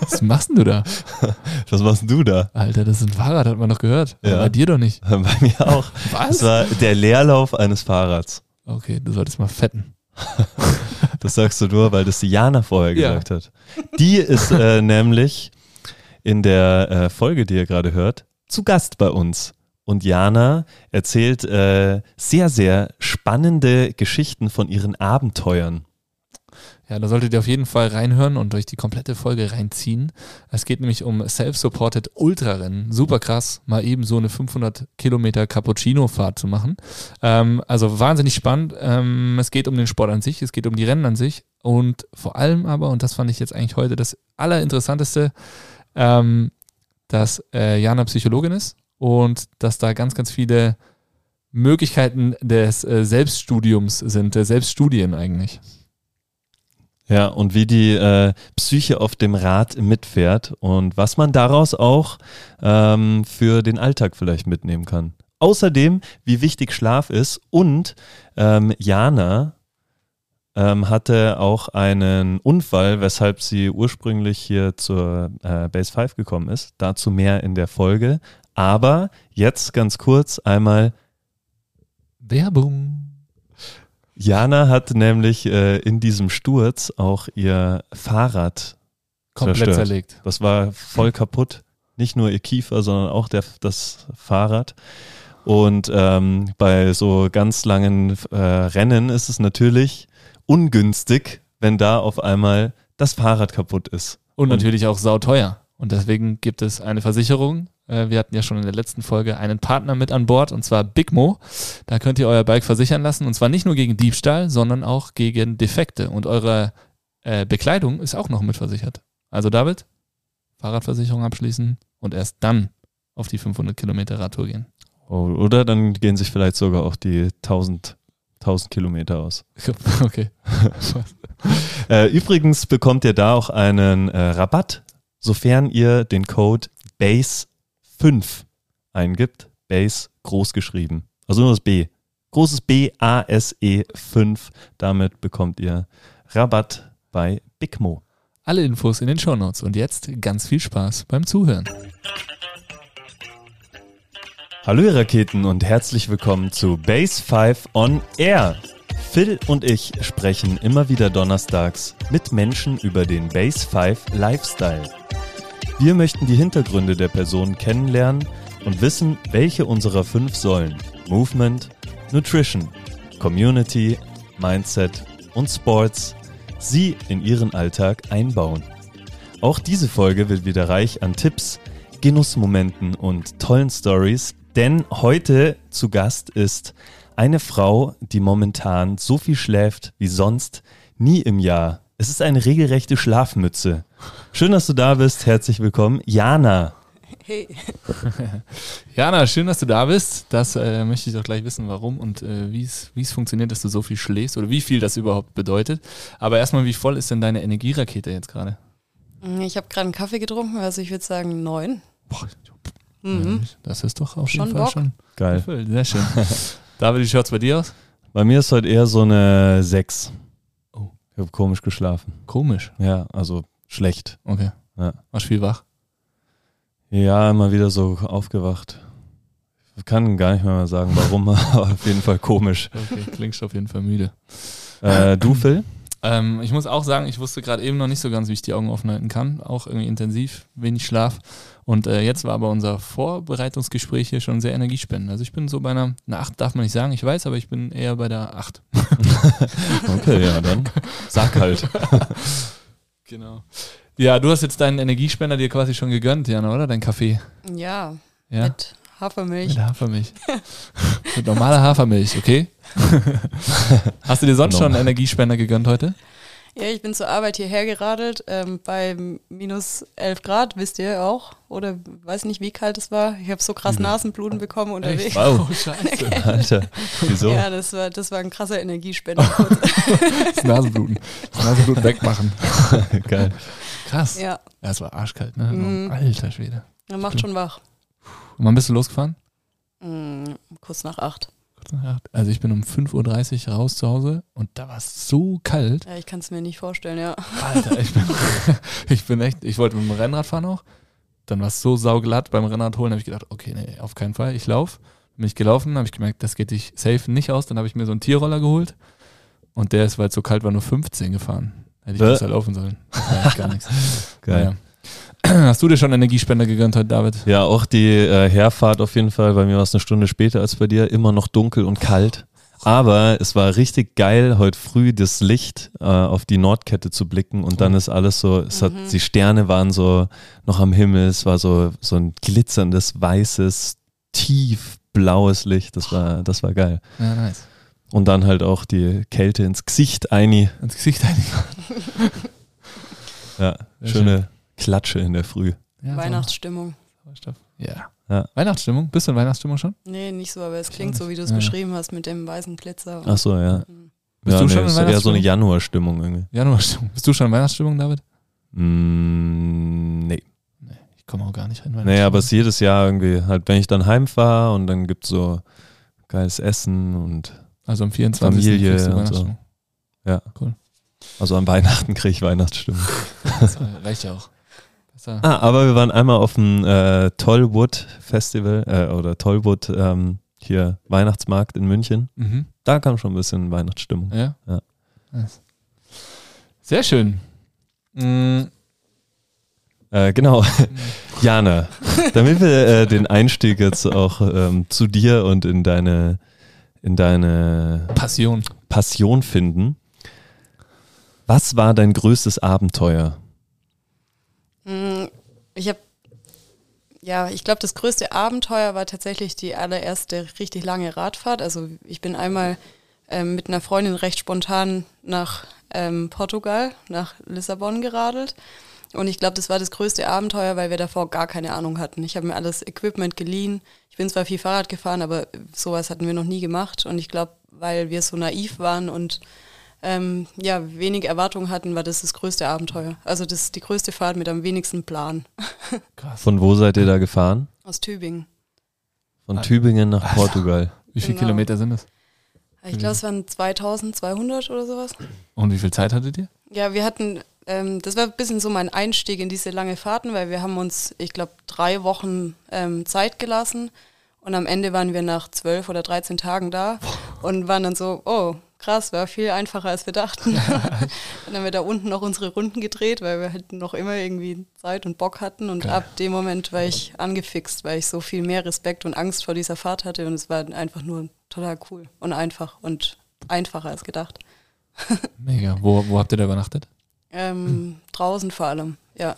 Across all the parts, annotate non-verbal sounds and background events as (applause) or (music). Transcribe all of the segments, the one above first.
Was machst denn du da? Was machst denn du da? Alter, das ist ein Fahrrad, hat man doch gehört. Ja. Bei dir doch nicht. Bei mir auch. Was? Das war der Leerlauf eines Fahrrads. Okay, du solltest mal fetten. (laughs) Das sagst du nur, weil das die Jana vorher Ja. gesagt hat. Die ist äh, nämlich in der äh, Folge, die ihr gerade hört, zu Gast bei uns. Und Jana erzählt äh, sehr, sehr spannende Geschichten von ihren Abenteuern. Ja, da solltet ihr auf jeden Fall reinhören und euch die komplette Folge reinziehen. Es geht nämlich um Self-Supported Ultrarennen. Super krass, mal eben so eine 500 Kilometer Cappuccino-Fahrt zu machen. Ähm, also wahnsinnig spannend. Ähm, es geht um den Sport an sich, es geht um die Rennen an sich und vor allem aber, und das fand ich jetzt eigentlich heute das Allerinteressanteste, ähm, dass äh, Jana Psychologin ist und dass da ganz, ganz viele Möglichkeiten des äh, Selbststudiums sind, der Selbststudien eigentlich. Ja, und wie die äh, Psyche auf dem Rad mitfährt und was man daraus auch ähm, für den Alltag vielleicht mitnehmen kann. Außerdem, wie wichtig Schlaf ist und ähm, Jana ähm, hatte auch einen Unfall, weshalb sie ursprünglich hier zur äh, Base 5 gekommen ist. Dazu mehr in der Folge. Aber jetzt ganz kurz einmal Werbung. Jana hat nämlich äh, in diesem Sturz auch ihr Fahrrad Komplett Zerstört. zerlegt. Das war voll kaputt. Nicht nur ihr Kiefer, sondern auch der, das Fahrrad. Und ähm, bei so ganz langen äh, Rennen ist es natürlich ungünstig, wenn da auf einmal das Fahrrad kaputt ist. Und natürlich auch sauteuer. Und deswegen gibt es eine Versicherung. Äh, Wir hatten ja schon in der letzten Folge einen Partner mit an Bord, und zwar Bigmo. Da könnt ihr euer Bike versichern lassen. Und zwar nicht nur gegen Diebstahl, sondern auch gegen Defekte. Und eure äh, Bekleidung ist auch noch mitversichert. Also David, Fahrradversicherung abschließen und erst dann auf die 500 Kilometer Radtour gehen. Oh, oder dann gehen sich vielleicht sogar auch die 1000, 1000 Kilometer aus. (laughs) Okay. (laughs) Äh, übrigens bekommt ihr da auch einen äh, Rabatt, sofern ihr den Code BASE5 eingibt. BASE groß geschrieben. Also nur das B. Großes B, A, S, E 5. Damit bekommt ihr Rabatt bei Bigmo. Alle Infos in den Shownotes. Und jetzt ganz viel Spaß beim Zuhören. Hallo ihr Raketen und herzlich willkommen zu Base 5 on Air. Phil und ich sprechen immer wieder donnerstags mit Menschen über den Base 5 Lifestyle. Wir möchten die Hintergründe der Personen kennenlernen und wissen, welche unserer fünf Säulen Movement, Nutrition, Community, Mindset und Sports sie in ihren Alltag einbauen. Auch diese Folge wird wieder reich an Tipps, Genussmomenten und tollen Stories, denn heute zu Gast ist eine Frau, die momentan so viel schläft wie sonst nie im Jahr. Es ist eine regelrechte Schlafmütze. Schön, dass du da bist. Herzlich willkommen, Jana. Hey, (laughs) Jana, schön, dass du da bist. Das äh, möchte ich doch gleich wissen, warum und äh, wie es wie es funktioniert, dass du so viel schläfst oder wie viel das überhaupt bedeutet. Aber erstmal, wie voll ist denn deine Energierakete jetzt gerade? ich habe gerade einen Kaffee getrunken, also ich würde sagen neun. Boah, Mhm. Das ist doch auf Schon jeden Fall Bock. schon Geil. Sehr schön. (laughs) David, wie schaut's bei dir aus? Bei mir ist heute eher so eine 6. Ich habe komisch geschlafen. Komisch. Ja, also schlecht. Okay. Ja. Warst viel wach? Ja, immer wieder so aufgewacht. Ich kann gar nicht mehr sagen, warum, (laughs) aber auf jeden Fall komisch. Okay, klingst auf jeden Fall müde. Äh, du, Phil? (laughs) Ähm, ich muss auch sagen, ich wusste gerade eben noch nicht so ganz, wie ich die Augen offen halten kann. Auch irgendwie intensiv, wenig Schlaf. Und äh, jetzt war aber unser Vorbereitungsgespräch hier schon sehr energiespendend. Also ich bin so bei einer, eine 8 darf man nicht sagen, ich weiß, aber ich bin eher bei der 8. (laughs) Okay, ja, dann sag halt. (laughs) Genau. Ja, du hast jetzt deinen Energiespender dir quasi schon gegönnt, Jana, oder? Dein Kaffee. Ja, Ja. mit Hafermilch. Mit Hafermilch. (laughs) Mit normaler Hafermilch, okay? (laughs) Hast du dir sonst schon einen Energiespender gegönnt heute? Ja, ich bin zur Arbeit hierher geradelt, ähm, bei minus 11 Grad, wisst ihr auch. Oder weiß nicht, wie kalt es war. Ich habe so krass. Nasenbluten bekommen unterwegs. Wow. (laughs) Oh, scheiße. Alter, wieso? Ja, das war, das war ein krasser Energiespender. Das Nasenbluten. Das Nasenbluten wegmachen. Geil. Krass. Ja, ja, es war arschkalt, ne? Mhm. Alter Schwede. er macht schon wach. Und wann bist du losgefahren? Mm, kurz nach acht. Also ich bin um 5.30 Uhr raus zu Hause und da war es so kalt. Ja, ich kann es mir nicht vorstellen, ja. Alter, ich bin, (laughs) ich bin echt, ich wollte mit dem Rennrad fahren auch. Dann war es so sauglatt beim Rennrad holen, habe ich gedacht, okay, nee, auf keinen Fall, ich laufe. Bin ich gelaufen, habe ich gemerkt, das geht dich safe nicht aus. Dann habe ich mir so einen Tierroller geholt und der ist, weil es so kalt war, nur 15 gefahren. Hätte ich besser laufen sollen. Das war echt gar nichts. (laughs) Geil. Naja. (clears throat) Hast du dir schon Energiespender gegönnt heute, David? Ja, auch die äh, Herfahrt auf jeden Fall. Bei mir war es eine Stunde später als bei dir. Immer noch dunkel und kalt. Aber es war richtig geil, heute früh das Licht äh, auf die Nordkette zu blicken und dann ist alles so, es hat, die Sterne waren so noch am Himmel, es war so, so ein glitzerndes, weißes, tief blaues Licht. Das war, das war geil. Ja, nice. Und dann halt auch die Kälte ins Gesicht eini. Ins Gesicht eigentlich. (laughs) Ja, schöne Klatsche in der Früh. Ja, Weihnachtsstimmung. Sauerstoff. Ja. Ja. Weihnachtsstimmung? Bist du in Weihnachtsstimmung schon? Nee, nicht so, aber es klingt so, wie du es Ja. beschrieben hast mit dem weißen Glitzer. Ach so, ja. Mhm. Bist ja, du nee, schon in ist eher so eine Weihnachtsstimmung? Januarstimmung irgendwie. Januarstimmung. Bist du schon in Weihnachtsstimmung, David? Mm, nee. Nee, ich komme auch gar nicht rein. Nee, aber es ist jedes Jahr irgendwie, halt, wenn ich dann heimfahre und dann gibt es so geiles Essen und Also am 24. Familie und so. Weihnachtsstimmung. ja. Cool. Also an Weihnachten kriege ich Weihnachtsstimmung. (laughs) Das reicht ja auch. Besser. ah, aber wir waren einmal auf dem äh, Tollwood Festival äh, oder Tollwood ähm, hier Weihnachtsmarkt in München. Mhm. Da kam schon ein bisschen Weihnachtsstimmung. Ja? Ja. Nice. Sehr schön. Mm, Äh, genau. (laughs) (laughs) Jana, damit wir äh, den Einstieg jetzt auch ähm, zu dir und in deine, in deine Passion. Passion finden. Was war dein größtes Abenteuer? Ich habe, ja, ich glaube, das größte Abenteuer war tatsächlich die allererste richtig lange Radfahrt. Also ich bin einmal ähm, mit einer Freundin recht spontan nach ähm, Portugal, nach Lissabon geradelt. Und ich glaube, das war das größte Abenteuer, weil wir davor gar keine Ahnung hatten. Ich habe mir alles Equipment geliehen. Ich bin zwar viel Fahrrad gefahren, aber sowas hatten wir noch nie gemacht. Und ich glaube, weil wir so naiv waren und ähm, ja, wenig Erwartungen hatten, war das das größte Abenteuer. Also das ist die größte Fahrt mit am wenigsten Plan (laughs) Krass. Von wo seid ihr da gefahren? aus Tübingen. Von. Tübingen nach Portugal. Wie viele Genau. Kilometer sind es? Ich glaube, es waren 2200 oder sowas. Und wie viel Zeit hattet ihr? Ja, wir hatten, ähm, das war ein bisschen so mein Einstieg in diese lange Fahrten, weil wir haben uns, ich glaube, drei Wochen ähm, Zeit gelassen und am Ende waren wir nach zwölf oder 13 Tagen da und waren dann so, oh, krass, war viel einfacher als wir dachten. (laughs) dann haben wir da unten noch unsere Runden gedreht, weil wir halt noch immer irgendwie Zeit und Bock hatten und Geil. ab dem Moment war ich angefixt, weil ich so viel mehr Respekt und Angst vor dieser Fahrt hatte und es war einfach nur total cool und einfach und einfacher als gedacht. (laughs) Mega. Wo, wo habt ihr da übernachtet? Ähm, draußen vor allem, ja.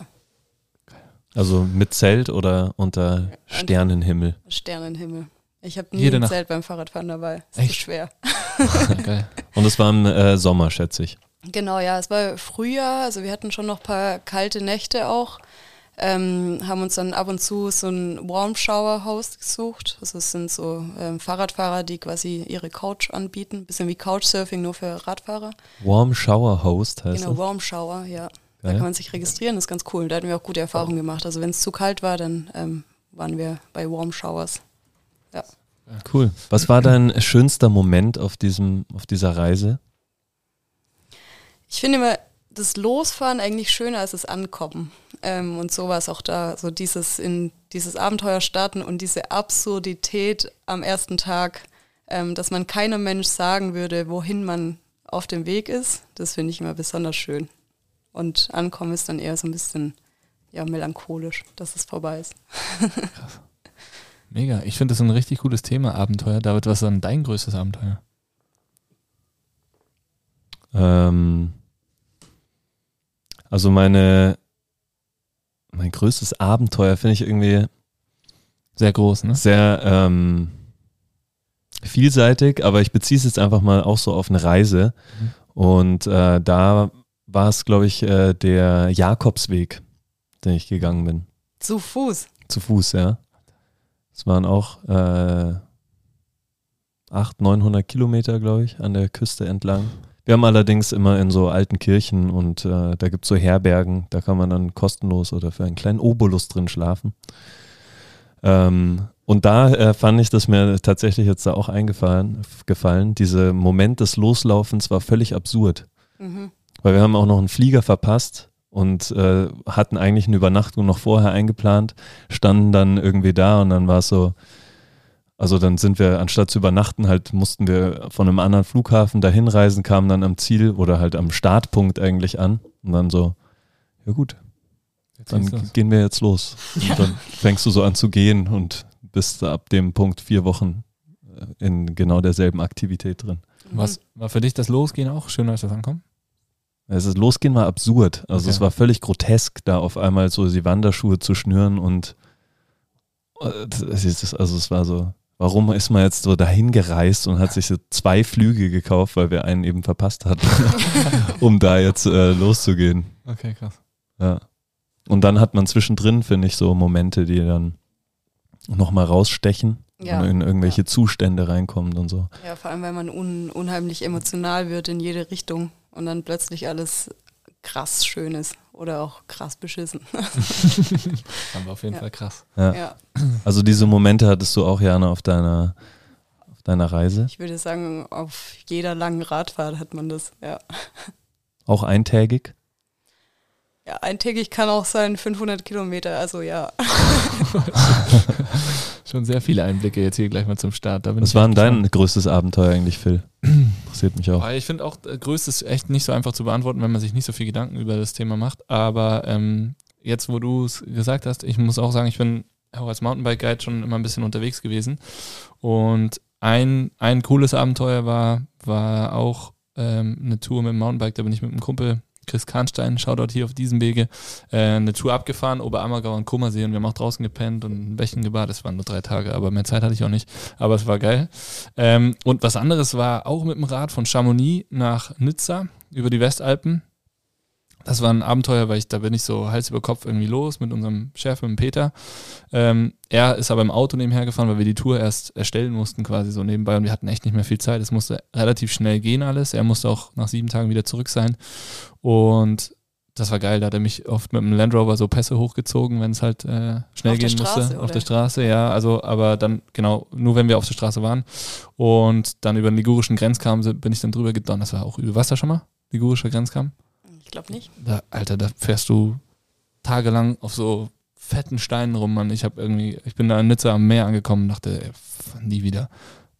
Also mit Zelt oder unter Sternenhimmel? Sternenhimmel. Ich habe nie Jede ein Nacht. Zelt beim Fahrradfahren dabei. Das Echt? ist schwer. Geil. Und es war im äh, Sommer, schätze ich. Genau, ja, es war Frühjahr, also wir hatten schon noch ein paar kalte Nächte auch. Ähm, haben uns dann ab und zu so ein Warm Shower Host gesucht. Also es sind so ähm, Fahrradfahrer, die quasi ihre Couch anbieten. Bisschen wie Couchsurfing, nur für Radfahrer. Warm Shower Host heißt genau, das. Warm Shower, ja. Da kann man sich registrieren, das ist ganz cool. Da hatten wir auch gute Erfahrungen gemacht. Also wenn es zu kalt war, dann ähm, waren wir bei Warm Showers. Cool. Was war dein schönster Moment auf, diesem, auf dieser Reise? Ich finde immer das Losfahren eigentlich schöner als das Ankommen. Ähm, und so war es auch da. So dieses in dieses Abenteuer starten und diese Absurdität am ersten Tag, ähm, dass man keinem Mensch sagen würde, wohin man auf dem Weg ist, das finde ich immer besonders schön. Und Ankommen ist dann eher so ein bisschen ja, melancholisch, dass es vorbei ist. (laughs) Mega. Ich finde das ein richtig cooles Thema, Abenteuer. David, was ist dann dein größtes Abenteuer? Ähm, also meine, mein größtes Abenteuer finde ich irgendwie Sehr groß, ne? sehr ähm, vielseitig, aber ich beziehe es jetzt einfach mal auch so auf eine Reise. Mhm. Und äh, da war es, glaube ich, äh, der Jakobsweg, den ich gegangen bin. Zu Fuß. Zu Fuß, ja. Es waren auch äh, 800, 900 Kilometer, glaube ich, an der Küste entlang. Wir haben allerdings immer in so alten Kirchen und äh, da gibt es so Herbergen, da kann man dann kostenlos oder für einen kleinen Obolus drin schlafen. Ähm, Und da äh, fand ich das mir tatsächlich jetzt da auch eingefallen, gefallen. Dieser Moment des Loslaufens war völlig absurd. Mhm. Weil wir haben auch noch einen Flieger verpasst und äh, hatten eigentlich eine Übernachtung noch vorher eingeplant, standen dann irgendwie da und dann war es so, also dann sind wir, anstatt zu übernachten, halt mussten wir von einem anderen Flughafen dahin reisen, kamen dann am Ziel oder halt am Startpunkt eigentlich an und dann so, ja gut, Jetzt dann gehen wir jetzt los. Ja. (laughs) Und dann fängst du so an zu gehen und bist ab dem Punkt vier Wochen äh, in genau derselben Aktivität drin. Was war für dich das Losgehen auch schöner als das Ankommen? Es ist, losgehen war absurd. Also Okay. es war völlig grotesk, da auf einmal so die Wanderschuhe zu schnüren und äh, also es war so, warum ist man jetzt so dahin gereist und hat sich so zwei Flüge gekauft, weil wir einen eben verpasst hatten, (laughs) um da jetzt äh, loszugehen. Okay, krass. Ja. Und dann hat man zwischendrin, finde ich, so Momente, die dann nochmal rausstechen Ja. und in irgendwelche Zustände reinkommen und so. Ja, vor allem, weil man un unheimlich emotional wird in jede Richtung und dann plötzlich alles krass schön ist oder auch krass beschissen. (laughs) War auf jeden Ja. Fall krass. Ja. ja, Also diese Momente hattest du auch, Jana, auf deiner, auf deiner Reise? ich würde sagen, auf jeder langen Radfahrt hat man das. Ja, Auch eintägig? ja eintägig kann auch sein 500 Kilometer, also ja. (laughs) (laughs) Schon sehr viele Einblicke jetzt hier gleich mal zum Start. Was war denn dein größtes Abenteuer eigentlich, Phil? (clears throat) Interessiert mich auch. Aber Ich finde auch, äh, größtes echt nicht so einfach zu beantworten, wenn man sich nicht so viel Gedanken über das Thema macht. Aber ähm, jetzt, wo du es gesagt hast, ich muss auch sagen, ich bin auch als Mountainbike-Guide schon immer ein bisschen unterwegs gewesen. Und ein, ein cooles Abenteuer war, war auch ähm, eine Tour mit dem Mountainbike. Da bin ich mit einem Kumpel, Chris Kahnstein, Shoutout hier auf diesem Wege, äh, eine Tour abgefahren, Oberammergau und Kummersee. Und wir haben auch draußen gepennt und ein Bächen gebadet. Das waren nur drei Tage, aber mehr Zeit hatte ich auch nicht. Aber es war geil. Ähm, und was anderes war auch mit dem Rad von Chamonix nach Nizza über die Westalpen. Das war ein Abenteuer, weil ich, da bin ich so Hals über Kopf irgendwie los mit unserem Chef, mit dem Peter. Ähm, er ist aber im Auto nebenher gefahren, weil wir die Tour erst erstellen mussten, quasi so nebenbei. Und wir hatten echt nicht mehr viel Zeit. Es musste relativ schnell gehen alles. Er musste auch nach sieben Tagen wieder zurück sein. Und das war geil. Da hat er mich oft mit dem Land Rover so Pässe hochgezogen, wenn es halt äh, schnell Auf der gehen Straße, musste. Auf oder? der Straße, ja. Also, aber dann, genau, nur wenn wir auf der Straße waren. Und dann über den ligurischen Grenzkamm bin ich dann drüber gedonnert. Das war auch du da schon mal? Ligurischer Grenzkamm? Ich glaube nicht. Da, Alter, da fährst du tagelang auf so fetten Steinen rum, Mann. Ich habe irgendwie, ich bin da in Nizza am Meer angekommen und dachte, ey, pff, nie wieder.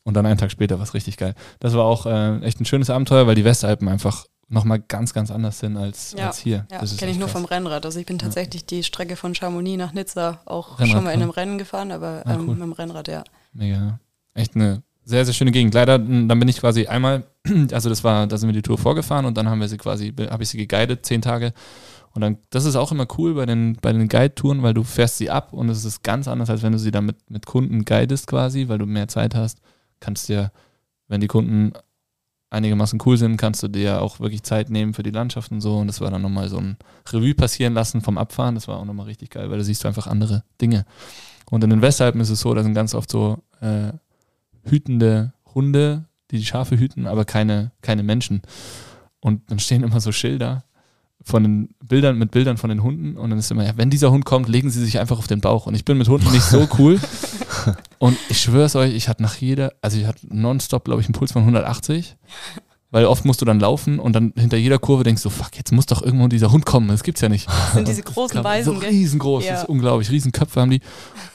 Und dann einen Tag später war es richtig geil. Das war auch äh, echt ein schönes Abenteuer, weil die Westalpen einfach nochmal ganz, ganz anders sind als, Ja, als hier. Ja, Das kenne ich nur krass. vom Rennrad. Also ich bin tatsächlich die Strecke von Chamonix nach Nizza auch Rennrad schon mal in einem Rennen gefahren, aber Ah, ähm, cool. mit dem Rennrad, ja. Mega. ja. Echt eine sehr, sehr schöne Gegend. Leider, dann bin ich quasi einmal, (clears throat) also das war, da sind wir die Tour vorgefahren und dann haben wir sie quasi, habe ich sie geguidet, zehn Tage. Und dann, das ist auch immer cool bei den, bei den Guide-Touren, weil du fährst sie ab und es ist ganz anders, als wenn du sie dann mit, mit Kunden guidest quasi, weil du mehr Zeit hast. Kannst dir, wenn die Kunden einigermaßen cool sind, kannst du dir auch wirklich Zeit nehmen für die Landschaft und so. Und das war dann nochmal so ein Revue passieren lassen vom Abfahren. Das war auch nochmal richtig geil, weil da siehst du einfach andere Dinge. Und in den Westalpen ist es so, da sind ganz oft so äh, hütende Hunde, die die Schafe hüten, aber keine, keine Menschen. Und dann stehen immer so Schilder von den Bildern mit Bildern von den Hunden und dann ist immer, ja, wenn dieser Hund kommt, legen sie sich einfach auf den Bauch. Und ich bin mit Hunden nicht so cool. (laughs) und ich schwöre es euch, ich hatte nach jeder, also ich hatte nonstop, glaube ich, einen Puls von 180. Weil oft musst du dann laufen und dann hinter jeder Kurve denkst du, fuck, jetzt muss doch irgendwo dieser Hund kommen. Das gibt's ja nicht. Das sind diese (laughs) großen Weisen, So riesengroß, Ja. das ist unglaublich. Riesenköpfe haben die.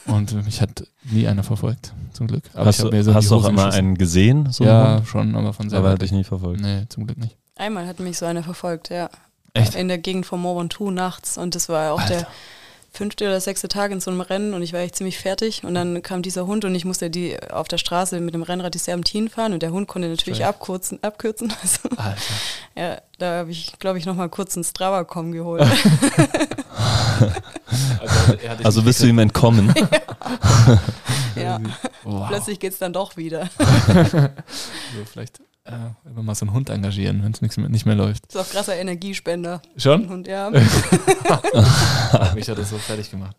Und äh, mich hat nie einer verfolgt, zum Glück. Aber hast ich du, mir so hast du auch immer einen gesehen? So Ja, Hund? schon, aber von aber selber. hat dich nicht verfolgt. Nee, zum Glück nicht. Einmal hat mich so einer verfolgt, ja. Echt? In der Gegend von Ventoux nachts. Und das war auch der Alter. Fünfte oder sechste Tag in so einem Rennen und ich war echt ziemlich fertig. Und dann kam dieser Hund und ich musste die auf der Straße mit dem Rennrad die Serpentinen fahren und der Hund konnte natürlich abkürzen. abkürzen. (laughs) Also, Alter. ja, da habe ich, glaube ich, nochmal kurz einen Strava-Com geholt. (laughs) (laughs) Also, Also bist du ihm entkommen? ja, Wow. plötzlich geht es dann doch wieder. So, vielleicht äh, immer mal so einen Hund engagieren, wenn es nichts mehr- nicht mehr läuft. ist auch krasser Energiespender. Ein Schon? Hund, ja. (laughs) (laughs) Mich hat das so fertig gemacht.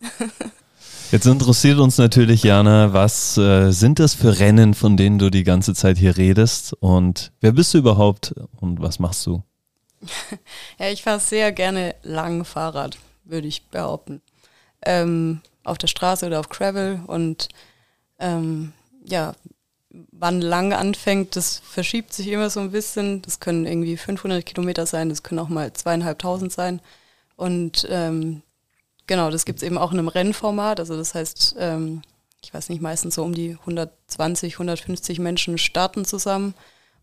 Jetzt interessiert uns natürlich, Jana, was äh, sind das für Rennen, von denen du die ganze Zeit hier redest? Und wer bist du überhaupt und was machst du? (laughs) Ja, ich fahre sehr gerne lang Fahrrad, würde ich behaupten. Ähm, auf der Straße oder auf Gravel und Ähm, ja, wann lang anfängt, das verschiebt sich immer so ein bisschen. Das können irgendwie 500 Kilometer sein, das können auch mal zweieinhalbtausend sein. Und ähm, genau, das gibt es eben auch in einem Rennformat. Also das heißt, ähm, ich weiß nicht, meistens so um die 120, 150 Menschen starten zusammen.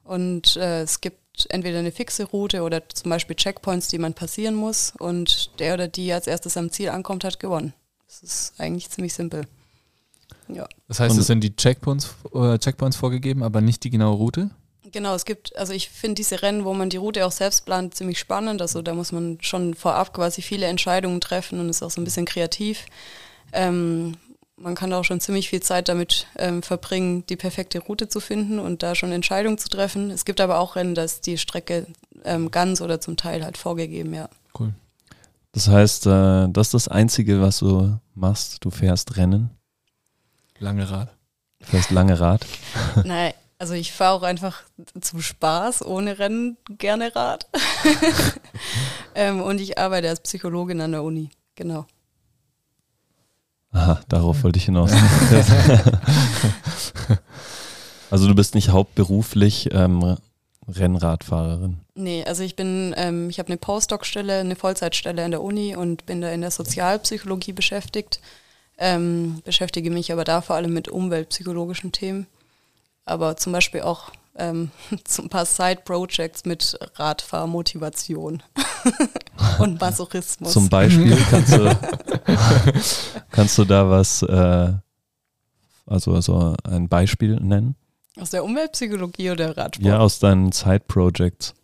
Und äh, es gibt entweder eine fixe Route oder zum Beispiel Checkpoints, die man passieren muss. Und der oder die als erstes am Ziel ankommt, hat gewonnen. Das ist eigentlich ziemlich simpel. Ja. Das heißt, es sind die Checkpoints, äh, Checkpoints vorgegeben, aber nicht die genaue Route? Genau, es gibt, also ich finde diese Rennen, wo man die Route auch selbst plant, ziemlich spannend. Also da muss man schon vorab quasi viele Entscheidungen treffen und ist auch so ein bisschen kreativ. Ähm, man kann auch schon ziemlich viel Zeit damit ähm, verbringen, die perfekte Route zu finden und da schon Entscheidungen zu treffen. Es gibt aber auch Rennen, dass die Strecke ähm, ganz oder zum Teil halt vorgegeben, ja. Cool. Das heißt, äh, das ist das Einzige, was du machst. Du fährst Rennen. Lange Rad. Du fährst lange Rad. (laughs) Nein, also ich fahre auch einfach zum Spaß ohne Rennen gerne Rad. (laughs) ähm, und ich arbeite als Psychologin an der Uni, genau. Aha, darauf wollte ich hinaus. (laughs) also du bist nicht hauptberuflich ähm, Rennradfahrerin. Nee, also ich bin, ähm, ich habe eine Postdoc-Stelle, eine Vollzeitstelle an der Uni und bin da in der Sozialpsychologie beschäftigt. Ähm, beschäftige mich aber da vor allem mit umweltpsychologischen Themen. Aber zum Beispiel auch ähm, (laughs) ein paar Side-Projects mit Radfahrmotivation (laughs) und Masochismus. Zum Beispiel kannst du, (laughs) kannst du da was, äh, also, also ein Beispiel nennen? Aus der Umweltpsychologie oder Radsport? Ja, aus deinen Side-Projects.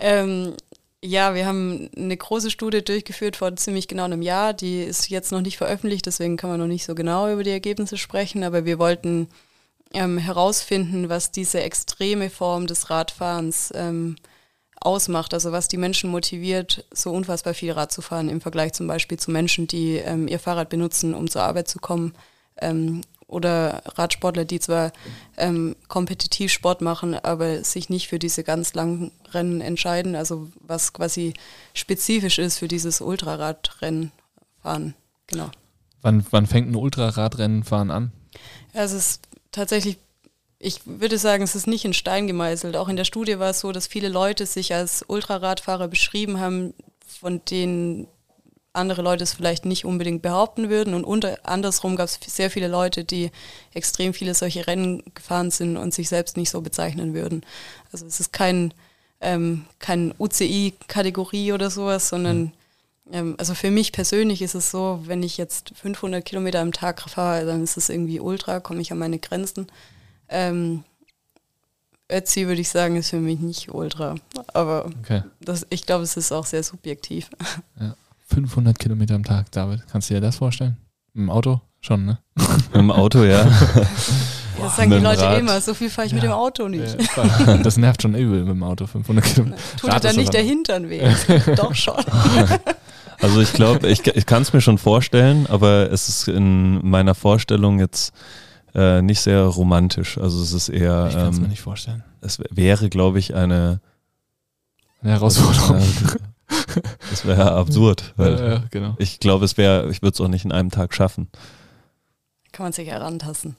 ähm, ja, wir haben eine große Studie durchgeführt vor ziemlich genau einem Jahr. Die ist jetzt noch nicht veröffentlicht, deswegen kann man noch nicht so genau über die Ergebnisse sprechen. Aber wir wollten ähm, herausfinden, was diese extreme Form des Radfahrens ähm, ausmacht. Also was die Menschen motiviert, so unfassbar viel Rad zu fahren im Vergleich zum Beispiel zu Menschen, die ähm, ihr Fahrrad benutzen, um zur Arbeit zu kommen ähm, oder Radsportler, die zwar ähm, kompetitiv Sport machen, aber sich nicht für diese ganz langen Rennen entscheiden, also was quasi spezifisch ist für dieses Ultraradrennen fahren. Genau. Wann, wann fängt ein Ultraradrennen fahren an? Ja, es ist tatsächlich, ich würde sagen, es ist nicht in Stein gemeißelt. Auch in der Studie war es so, dass viele Leute sich als Ultraradfahrer beschrieben haben, von denen andere Leute es vielleicht nicht unbedingt behaupten würden. Und unter, andersrum gab es sehr viele Leute, die extrem viele solche Rennen gefahren sind und sich selbst nicht so bezeichnen würden. Also es ist kein, ähm, kein UCI-Kategorie oder sowas, sondern ähm, also für mich persönlich ist es so, wenn ich jetzt 500 Kilometer am Tag fahre, dann ist es irgendwie ultra, komme ich an meine Grenzen. Ähm, Ötzi würde ich sagen, ist für mich nicht ultra. Aber okay. das, ich glaube, es ist auch sehr subjektiv. Ja. 500 Kilometer am Tag, David. Kannst du dir das vorstellen? Im Auto? Schon, ne? (laughs) Im Auto, ja. Das sagen die Leute Rad. immer, so viel fahre ich ja. mit dem Auto nicht. Ja, das nervt schon übel mit dem Auto, 500 Kilometer. Tut dir dann nicht der Hintern weh? Doch (laughs) schon. Also ich glaube, ich, ich kann es mir schon vorstellen, aber es ist in meiner Vorstellung jetzt äh, nicht sehr romantisch. Also es ist eher... Ich kann es ähm, mir nicht vorstellen. Es wäre, glaube ich, eine... Eine Herausforderung. (laughs) (laughs) Das wäre absurd. Ja, ja, genau. Ich glaube, es wäre, ich würde es auch nicht in einem Tag schaffen. Kann man sich herantasten.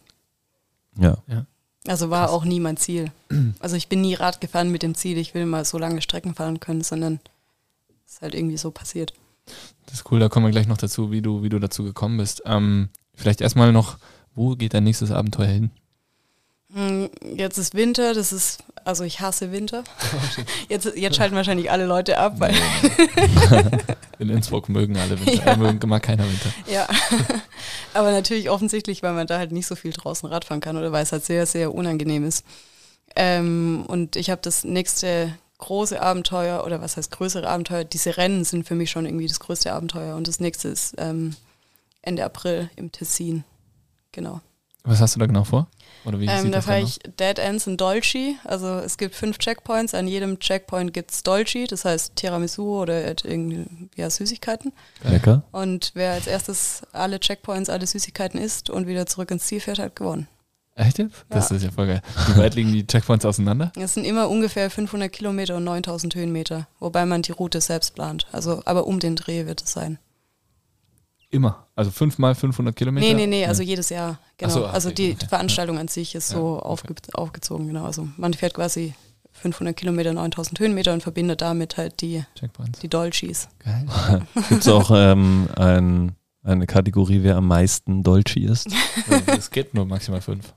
Ja. ja. Also war Krass. auch nie mein Ziel. Also ich bin nie Rad gefahren mit dem Ziel, ich will mal so lange Strecken fahren können, sondern es ist halt irgendwie so passiert. Das ist cool, da kommen wir gleich noch dazu, wie du, wie du dazu gekommen bist. Ähm, vielleicht erstmal noch, wo geht dein nächstes Abenteuer hin? Hm, jetzt ist Winter, das ist, also ich hasse Winter. (laughs) Jetzt, jetzt schalten wahrscheinlich alle Leute ab, weil. In Innsbruck mögen alle Winter, ja. äh, mögen mal keiner Winter. Ja. (laughs) Aber natürlich offensichtlich, weil man da halt nicht so viel draußen Radfahren kann oder weil es halt sehr, sehr unangenehm ist. Ähm, und ich habe das nächste große Abenteuer, oder was heißt größere Abenteuer, diese Rennen sind für mich schon irgendwie das größte Abenteuer. Und das nächste ist ähm, Ende April im Tessin. Genau. Was hast du da genau vor? Oder wie ähm, da fahre ich Dead Ends in Dolce. Also es gibt fünf Checkpoints. An jedem Checkpoint gibt es Dolce, das heißt Tiramisu oder irgendwie ja, Süßigkeiten. Lecker. Und wer als erstes alle Checkpoints, alle Süßigkeiten isst und wieder zurück ins Ziel fährt, hat gewonnen. Echt jetzt? Das ja. ist ja voll geil. Wie weit liegen die Checkpoints auseinander? Es sind immer ungefähr 500 Kilometer und 9000 Höhenmeter, wobei man die Route selbst plant. Also, aber um den Dreh wird es sein. Immer. Also fünfmal 500 Kilometer? Nee, nee, nee, also jedes Jahr. Genau. so, okay, also die okay. Veranstaltung an sich ist so okay. aufge aufgezogen, genau. Also man fährt quasi 500 Kilometer, 9000 Höhenmeter und verbindet damit halt die, Checkpoints. die Dolchis. Geil. (laughs) Gibt es auch ähm, ein, eine Kategorie, wer am meisten Dolci ist? (laughs) Es geht nur maximal fünf.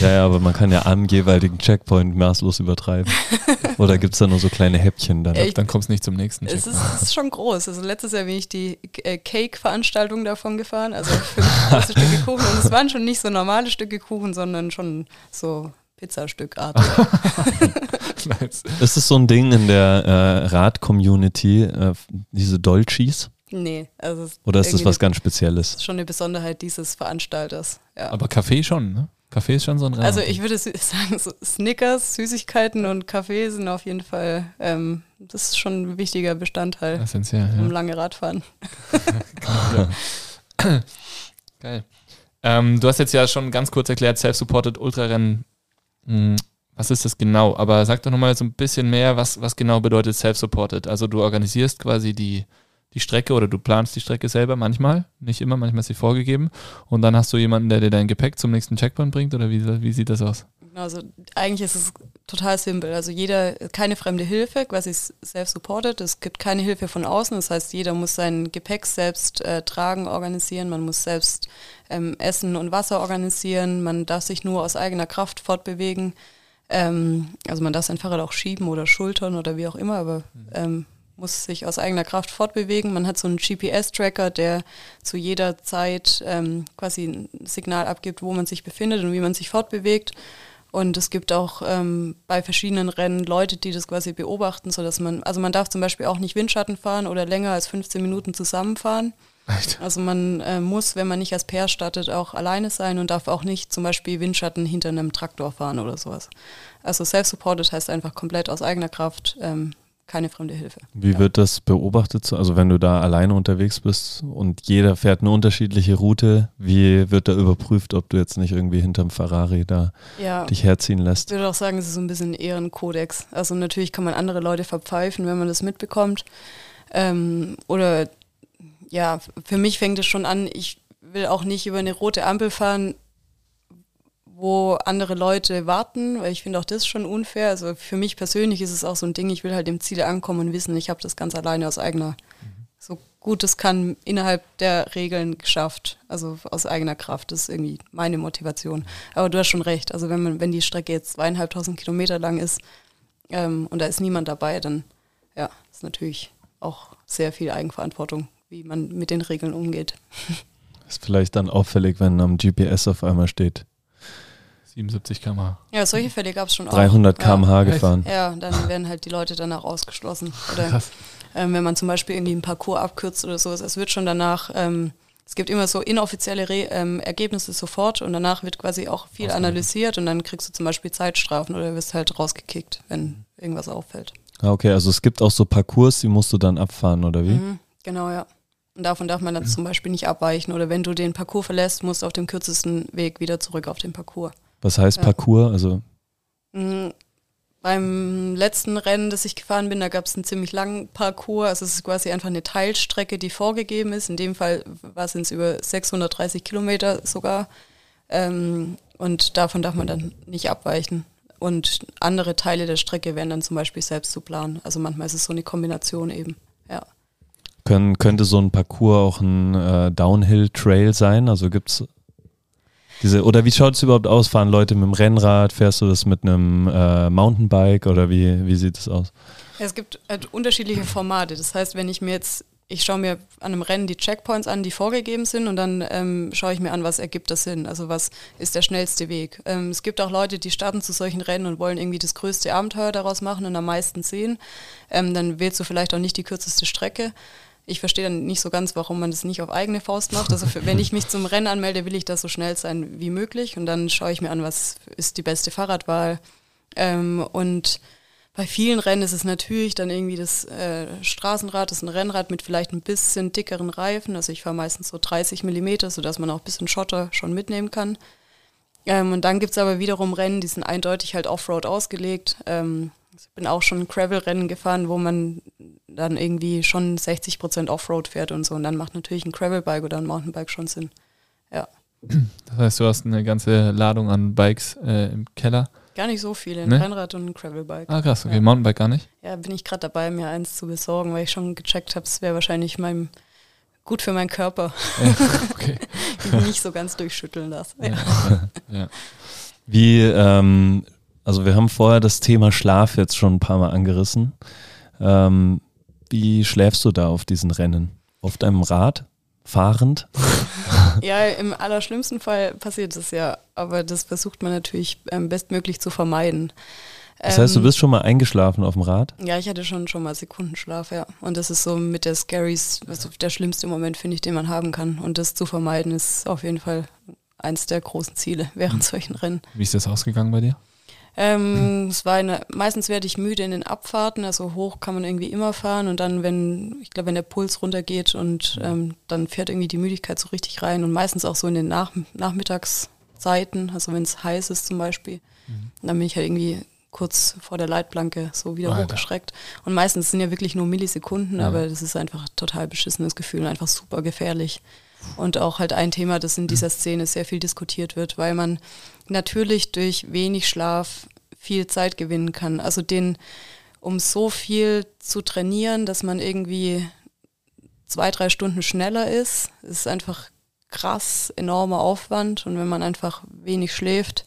Ja, ja, aber man kann ja am jeweiligen Checkpoint maßlos übertreiben. (laughs) Oder gibt es da nur so kleine Häppchen dann? Ich- Dann kommst du nicht zum nächsten Es Checkpoint. ist, es ist schon groß. Also letztes Jahr bin ich die äh, Cake-Veranstaltung davon gefahren, also fünf große Stücke Kuchen. Und es waren schon nicht so normale Stücke Kuchen, sondern schon so Pizzastückartig. (laughs) nice. Ist es so ein Ding in der äh, Rad-Community, äh, diese Dolcis? nee, also es Oder ist das was ganz Spezielles? ist schon eine Besonderheit dieses Veranstalters. Ja. Aber Kaffee schon, ne? Kaffee ist schon so ein Renner. Also ich würde (laughs) sagen, so Snickers, Süßigkeiten und Kaffee sind auf jeden Fall, ähm, das ist schon ein wichtiger Bestandteil Essentiell, um ja. lange Radfahren. (laughs) (laughs) Geil. Ähm, du hast jetzt ja schon ganz kurz erklärt, Self-Supported Ultrarennen. Hm, Was ist das genau? Aber sag doch nochmal so ein bisschen mehr, was, was genau bedeutet Self-Supported? Also du organisierst quasi die, die Strecke oder du planst die Strecke selber manchmal, nicht immer, manchmal ist sie vorgegeben. Und dann hast du jemanden, der dir dein Gepäck zum nächsten Checkpoint bringt oder wie, wie sieht das aus? Also eigentlich ist es total simpel. Also jeder, keine fremde Hilfe, quasi self-supported. Es gibt keine Hilfe von außen. Das heißt, jeder muss sein Gepäck selbst äh, tragen, organisieren. Man muss selbst ähm, Essen und Wasser organisieren. Man darf sich nur aus eigener Kraft fortbewegen. Ähm, also man darf sein Fahrrad auch schieben oder schultern oder wie auch immer, aber ähm, muss sich aus eigener Kraft fortbewegen. Man hat so einen GPS-Tracker, der zu jeder Zeit ähm, quasi ein Signal abgibt, wo man sich befindet und wie man sich fortbewegt. Und es gibt auch ähm, bei verschiedenen Rennen Leute, die das quasi beobachten, sodass man, also man darf zum Beispiel auch nicht Windschatten fahren oder länger als 15 Minuten zusammenfahren. Echt? Also man äh, muss, wenn man nicht als Pair startet, auch alleine sein und darf auch nicht zum Beispiel Windschatten hinter einem Traktor fahren oder sowas. Also self-supported heißt einfach komplett aus eigener Kraft, ähm, keine fremde Hilfe. Wie wird das beobachtet? So- Also wenn du da alleine unterwegs bist und jeder fährt eine unterschiedliche Route, wie wird da überprüft, ob du jetzt nicht irgendwie hinterm Ferrari da Ja. dich herziehen lässt? Ich würde auch sagen, es ist so ein bisschen eher ein Ehrenkodex. Also natürlich kann man andere Leute verpfeifen, wenn man das mitbekommt. Ähm, oder ja, für mich fängt es schon an, ich will auch nicht über eine rote Ampel fahren, wo andere Leute warten, weil ich finde auch das schon unfair. Also für mich persönlich ist es auch so ein Ding, ich will halt im Ziel ankommen und wissen, ich habe das ganz alleine aus eigener, so gut es kann, innerhalb der Regeln geschafft. Also aus eigener Kraft. Das ist irgendwie meine Motivation. Aber du hast schon recht. Also wenn man, wenn die Strecke jetzt zweieinhalbtausend Kilometer lang ist ähm, und da ist niemand dabei, dann ja, ist natürlich auch sehr viel Eigenverantwortung, wie man mit den Regeln umgeht. (laughs) Ist vielleicht dann auffällig, wenn am GPS auf einmal steht 77 km/h. Ja, solche Fälle gab es schon 300 auch. km/h Echt? gefahren. Ja, ja, dann werden halt die Leute danach ausgeschlossen. Oder Krass. ähm, wenn man zum Beispiel irgendwie einen Parcours abkürzt oder sowas, es wird schon danach, ähm, es gibt immer so inoffizielle Re ähm, Ergebnisse sofort und danach wird quasi auch viel Ausgewertet. analysiert und dann kriegst du zum Beispiel Zeitstrafen oder wirst halt rausgekickt, wenn irgendwas auffällt. Ah, Okay, also es gibt auch so Parcours, die musst du dann abfahren, oder wie? Mhm, genau, ja. Und davon darf man dann zum Beispiel nicht abweichen oder wenn du den Parcours verlässt, musst du auf dem kürzesten Weg wieder zurück auf den Parcours. Was heißt Ja. Parcours? Also Mhm. Beim letzten Rennen, das ich gefahren bin, da gab es einen ziemlich langen Parcours. Also es ist quasi einfach eine Teilstrecke, die vorgegeben ist. In dem Fall war es über 630 Kilometer sogar. Ähm, und davon darf man dann nicht abweichen. Und andere Teile der Strecke werden dann zum Beispiel selbst zu planen. Also manchmal ist es so eine Kombination eben. Ja. können, könnte so ein Parcours auch ein äh, Downhill-Trail sein? Also gibt's diese, oder wie schaut es überhaupt aus? Fahren Leute mit dem Rennrad? Fährst du das mit einem äh, Mountainbike oder wie, wie sieht es aus? Es gibt halt unterschiedliche Formate. Das heißt, wenn ich mir jetzt, ich schaue mir an einem Rennen die Checkpoints an, die vorgegeben sind und dann ähm, schaue ich mir an, was ergibt das Sinn. Also was ist der schnellste Weg. Ähm, es gibt auch Leute, die starten zu solchen Rennen und wollen irgendwie das größte Abenteuer daraus machen und am meisten sehen. Ähm, dann wählst du vielleicht auch nicht die kürzeste Strecke. Ich verstehe dann nicht so ganz, warum man das nicht auf eigene Faust macht. Also für, wenn ich mich zum Rennen anmelde, will ich das so schnell sein wie möglich und dann schaue ich mir an, was ist die beste Fahrradwahl. Ähm, und bei vielen Rennen ist es natürlich dann irgendwie das äh, Straßenrad, das ist ein Rennrad mit vielleicht ein bisschen dickeren Reifen. Also ich fahre meistens so 30 Millimeter, sodass man auch ein bisschen Schotter schon mitnehmen kann. Ähm, und dann gibt es aber wiederum Rennen, die sind eindeutig halt Offroad ausgelegt. Ähm, ich bin auch schon Gravel-Rennen gefahren, wo man dann irgendwie schon 60 Prozent Offroad fährt und so. Und dann macht natürlich ein Gravelbike oder ein Mountainbike schon Sinn. Ja. Das heißt, du hast eine ganze Ladung an Bikes äh, im Keller. Gar nicht so viele, ein Ne? Rennrad und ein Gravelbike. Ah, krass, okay. Ja. Mountainbike gar nicht? Ja, bin ich gerade dabei, mir eins zu besorgen, weil ich schon gecheckt habe, es wäre wahrscheinlich meinem, gut für meinen Körper, Ja, (laughs) okay. (laughs) ich nicht so ganz durchschütteln lasse. Ja. Ja. (laughs) ja. Wie, ähm, also wir haben vorher das Thema Schlaf jetzt schon ein paar Mal angerissen. Ähm, wie schläfst du da auf diesen Rennen? Auf deinem Rad? Fahrend? (laughs) Ja, im allerschlimmsten Fall passiert es ja, aber das versucht man natürlich ähm, bestmöglich zu vermeiden. Das heißt, du Ähm, bist schon mal eingeschlafen auf dem Rad? Ja, ich hatte schon schon mal Sekundenschlaf, ja. Und das ist so mit der Scaries, also der schlimmste Moment, finde ich, den man haben kann. Und das zu vermeiden, ist auf jeden Fall eins der großen Ziele während solchen Rennen. Wie ist das ausgegangen bei dir? Ähm, es war eine, meistens werde ich müde in den Abfahrten, also hoch kann man irgendwie immer fahren und dann, wenn, ich glaube, wenn der Puls runtergeht und ähm, dann fährt irgendwie die Müdigkeit so richtig rein und meistens auch so in den Nach Nachmittagszeiten, also wenn es heiß ist zum Beispiel, dann bin ich halt irgendwie kurz vor der Leitplanke so wieder Alter. hochgeschreckt. Und meistens sind ja wirklich nur Millisekunden, Ja. aber das ist einfach total beschissenes Gefühl und einfach super gefährlich. Und auch halt ein Thema, das in dieser Szene sehr viel diskutiert wird, weil man natürlich durch wenig Schlaf viel Zeit gewinnen kann. Also den, um so viel zu trainieren, dass man irgendwie zwei, drei Stunden schneller ist, ist einfach krass enormer Aufwand. Und wenn man einfach wenig schläft,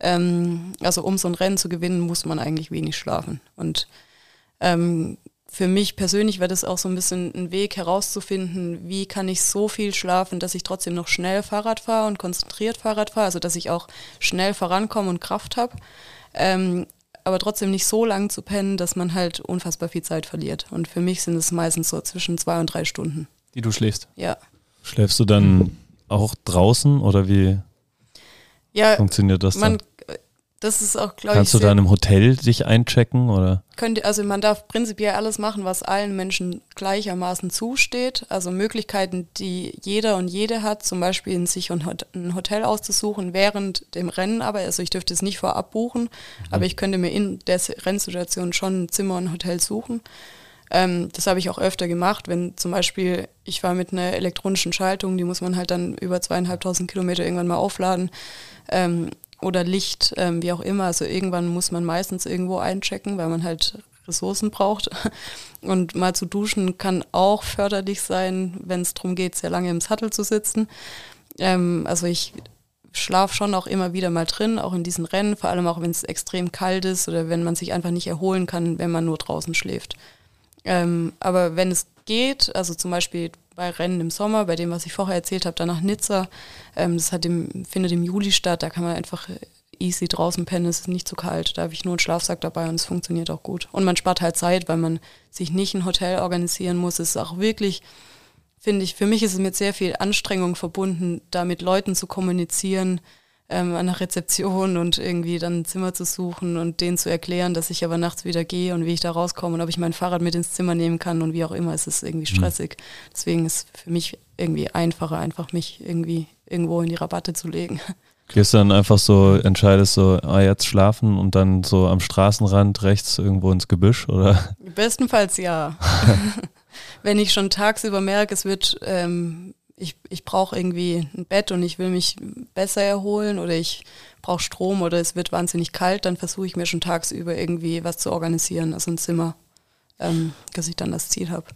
ähm, also um so ein Rennen zu gewinnen, muss man eigentlich wenig schlafen. Und ähm, für mich persönlich wäre das auch so ein bisschen ein Weg herauszufinden, wie kann ich so viel schlafen, dass ich trotzdem noch schnell Fahrrad fahre und konzentriert Fahrrad fahre, also dass ich auch schnell vorankomme und Kraft habe, ähm, aber trotzdem nicht so lang zu pennen, dass man halt unfassbar viel Zeit verliert. Und für mich sind es meistens so zwischen zwei und drei Stunden. Die du schläfst. Ja, Schläfst du dann auch draußen oder wie ja, funktioniert das man, dann? Das ist auch, glaube ich, Kannst du da in einem Hotel dich einchecken oder? könnte, also man darf prinzipiell alles machen, was allen Menschen gleichermaßen zusteht. Also Möglichkeiten, die jeder und jede hat, zum Beispiel in sich ein Hot- ein Hotel auszusuchen während dem Rennen, aber also ich dürfte es nicht vorab buchen, aber ich könnte mir in der Rennsituation schon ein Zimmer und ein Hotel suchen. Ähm, das habe ich auch öfter gemacht, wenn zum Beispiel ich war mit einer elektronischen Schaltung, die muss man halt dann über zweieinhalbtausend Kilometer irgendwann mal aufladen. Ähm, oder Licht, ähm, wie auch immer. Also irgendwann muss man meistens irgendwo einchecken, weil man halt Ressourcen braucht. (laughs) Und mal zu duschen kann auch förderlich sein, wenn es darum geht, sehr lange im Sattel zu sitzen. Ähm, also ich schlafe schon auch immer wieder mal drin, auch in diesen Rennen, vor allem auch wenn es extrem kalt ist oder wenn man sich einfach nicht erholen kann, wenn man nur draußen schläft. Ähm, aber wenn es geht, also zum Beispiel bei Rennen im Sommer, bei dem, was ich vorher erzählt habe, dann nach Nizza, ähm, das im, findet im Juli statt, da kann man einfach easy draußen pennen, es ist nicht zu kalt, da habe ich nur einen Schlafsack dabei und es funktioniert auch gut. Und man spart halt Zeit, weil man sich nicht ein Hotel organisieren muss. Es ist auch wirklich, finde ich, für mich ist es mit sehr viel Anstrengung verbunden, da mit Leuten zu kommunizieren, ähm, an der Rezeption und irgendwie dann ein Zimmer zu suchen und denen zu erklären, dass ich aber nachts wieder gehe und wie ich da rauskomme und ob ich mein Fahrrad mit ins Zimmer nehmen kann und wie auch immer. Es ist irgendwie stressig. Deswegen ist für mich irgendwie einfacher, einfach mich irgendwie irgendwo in die Rabatte zu legen. Gehst du dann einfach so, entscheidest so, ah, jetzt schlafen und dann so am Straßenrand rechts irgendwo ins Gebüsch oder? Bestenfalls ja. (laughs) (laughs) Wenn ich schon tagsüber merke, es wird, ähm, ich, ich brauche irgendwie ein Bett und ich will mich besser erholen oder ich brauche Strom oder es wird wahnsinnig kalt, dann versuche ich mir schon tagsüber irgendwie was zu organisieren, also ein Zimmer, ähm, dass ich dann das Ziel habe.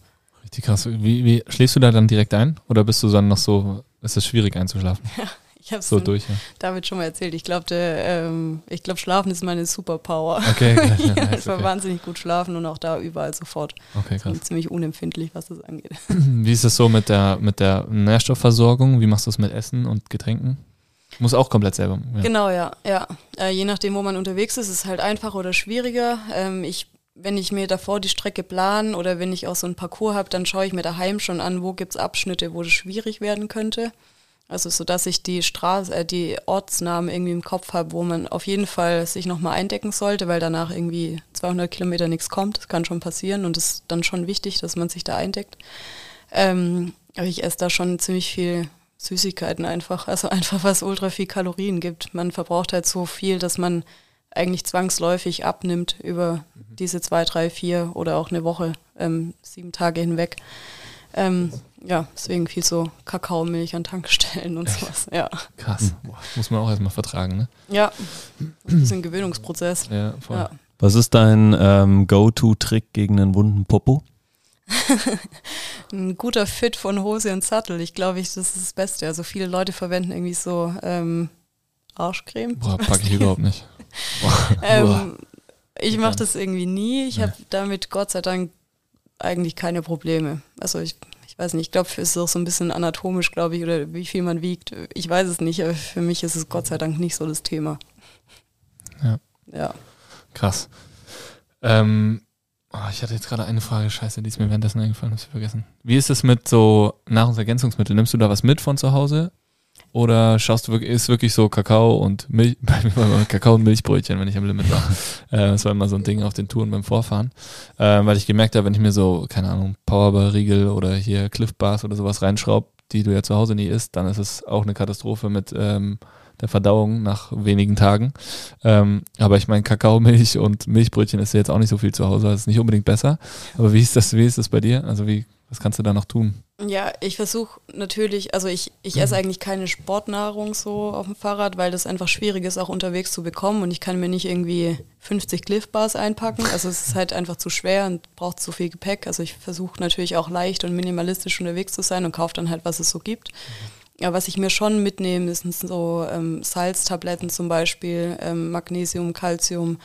Richtig krass. Wie, wie schläfst du da dann direkt ein? Oder bist du dann noch so, ist es schwierig einzuschlafen? (laughs) Ich habe es So durch, ja. David schon mal erzählt. Ich glaube, ähm, ich glaube, Schlafen ist meine Superpower. Okay, krass, ja, (laughs) nice, ich war okay. wahnsinnig gut schlafen und auch da überall sofort. okay, krass. Und ziemlich unempfindlich, was das angeht. (laughs) (laughs) Wie ist es so mit der, mit der Nährstoffversorgung? Wie machst du es mit Essen und Getränken? Muss auch komplett selber. Ja. Genau, ja, ja. Äh, je nachdem, wo man unterwegs ist, ist es halt einfacher oder schwieriger. Ähm, ich, wenn ich mir davor die Strecke plan oder wenn ich auch so ein Parcours habe, dann schaue ich mir daheim schon an, wo gibt's Abschnitte, wo das schwierig werden könnte. Also so, dass ich die Straße, äh, die Ortsnamen irgendwie im Kopf habe, wo man auf jeden Fall sich nochmal eindecken sollte, weil danach irgendwie 200 Kilometer nichts kommt. Das kann schon passieren und es ist dann schon wichtig, dass man sich da eindeckt. Ähm, aber ich esse da schon ziemlich viel Süßigkeiten einfach. Also (laughs) einfach, was ultra viel Kalorien gibt. Man verbraucht halt so viel, dass man eigentlich zwangsläufig abnimmt über diese zwei, drei, vier oder auch eine Woche, ähm, sieben Tage hinweg. Ähm, ja, deswegen viel so Kakaomilch an Tankstellen und sowas. Ja, Krass. Boah, muss man auch erstmal vertragen, ne? ja. ein bisschen Gewöhnungsprozess. Ja, voll. Ja. Was ist dein ähm, Go-To-Trick gegen einen wunden Popo? (laughs) Ein guter Fit von Hose und Sattel. Ich glaube, ich, das ist das Beste. Also viele Leute verwenden irgendwie so ähm, Arschcreme. Boah, (laughs) packe ich überhaupt nicht. Boah. Ähm, ich mache das irgendwie nie. Ich habe damit Gott sei Dank eigentlich keine Probleme. Also ich, ich weiß nicht, ich glaube, es ist auch so ein bisschen anatomisch, glaube ich, oder wie viel man wiegt. Ich weiß es nicht, aber für mich ist es Gott sei Dank nicht so das Thema. Ja. Ja. Krass. Ähm, oh, ich hatte jetzt gerade eine Frage, scheiße, die ist mir währenddessen eingefallen, hab ich vergessen. Wie ist es mit so Nahrungsergänzungsmitteln? Nimmst du da was mit von zu Hause? Oder schaust du wirklich, ist wirklich so Kakao und Milch, (laughs) Kakao und Milchbrötchen, wenn ich am Limit war. (laughs) äh, das war immer so ein Ding auf den Touren beim Vorfahren. Äh, weil ich gemerkt habe, wenn ich mir so, keine Ahnung, Powerbar-Riegel oder hier Cliff Bars oder sowas reinschraub, die du ja zu Hause nie isst, dann ist es auch eine Katastrophe mit ähm, der Verdauung nach wenigen Tagen. Ähm, aber ich meine, Kakaomilch und Milchbrötchen ist ja jetzt auch nicht so viel zu Hause, das ist nicht unbedingt besser. Aber wie ist das, wie ist das bei dir? Also wie, was kannst du da noch tun? Ja, ich versuche natürlich, also ich, ich esse eigentlich keine Sportnahrung so auf dem Fahrrad, weil das einfach schwierig ist, auch unterwegs zu bekommen und ich kann mir nicht irgendwie 50 Cliff Bars einpacken. Also es ist halt einfach zu schwer und braucht zu viel Gepäck. Also ich versuche natürlich auch leicht und minimalistisch unterwegs zu sein und kaufe dann halt, was es so gibt. Ja, was ich mir schon mitnehme, sind so ähm, Salztabletten zum Beispiel, ähm, Magnesium, Calcium,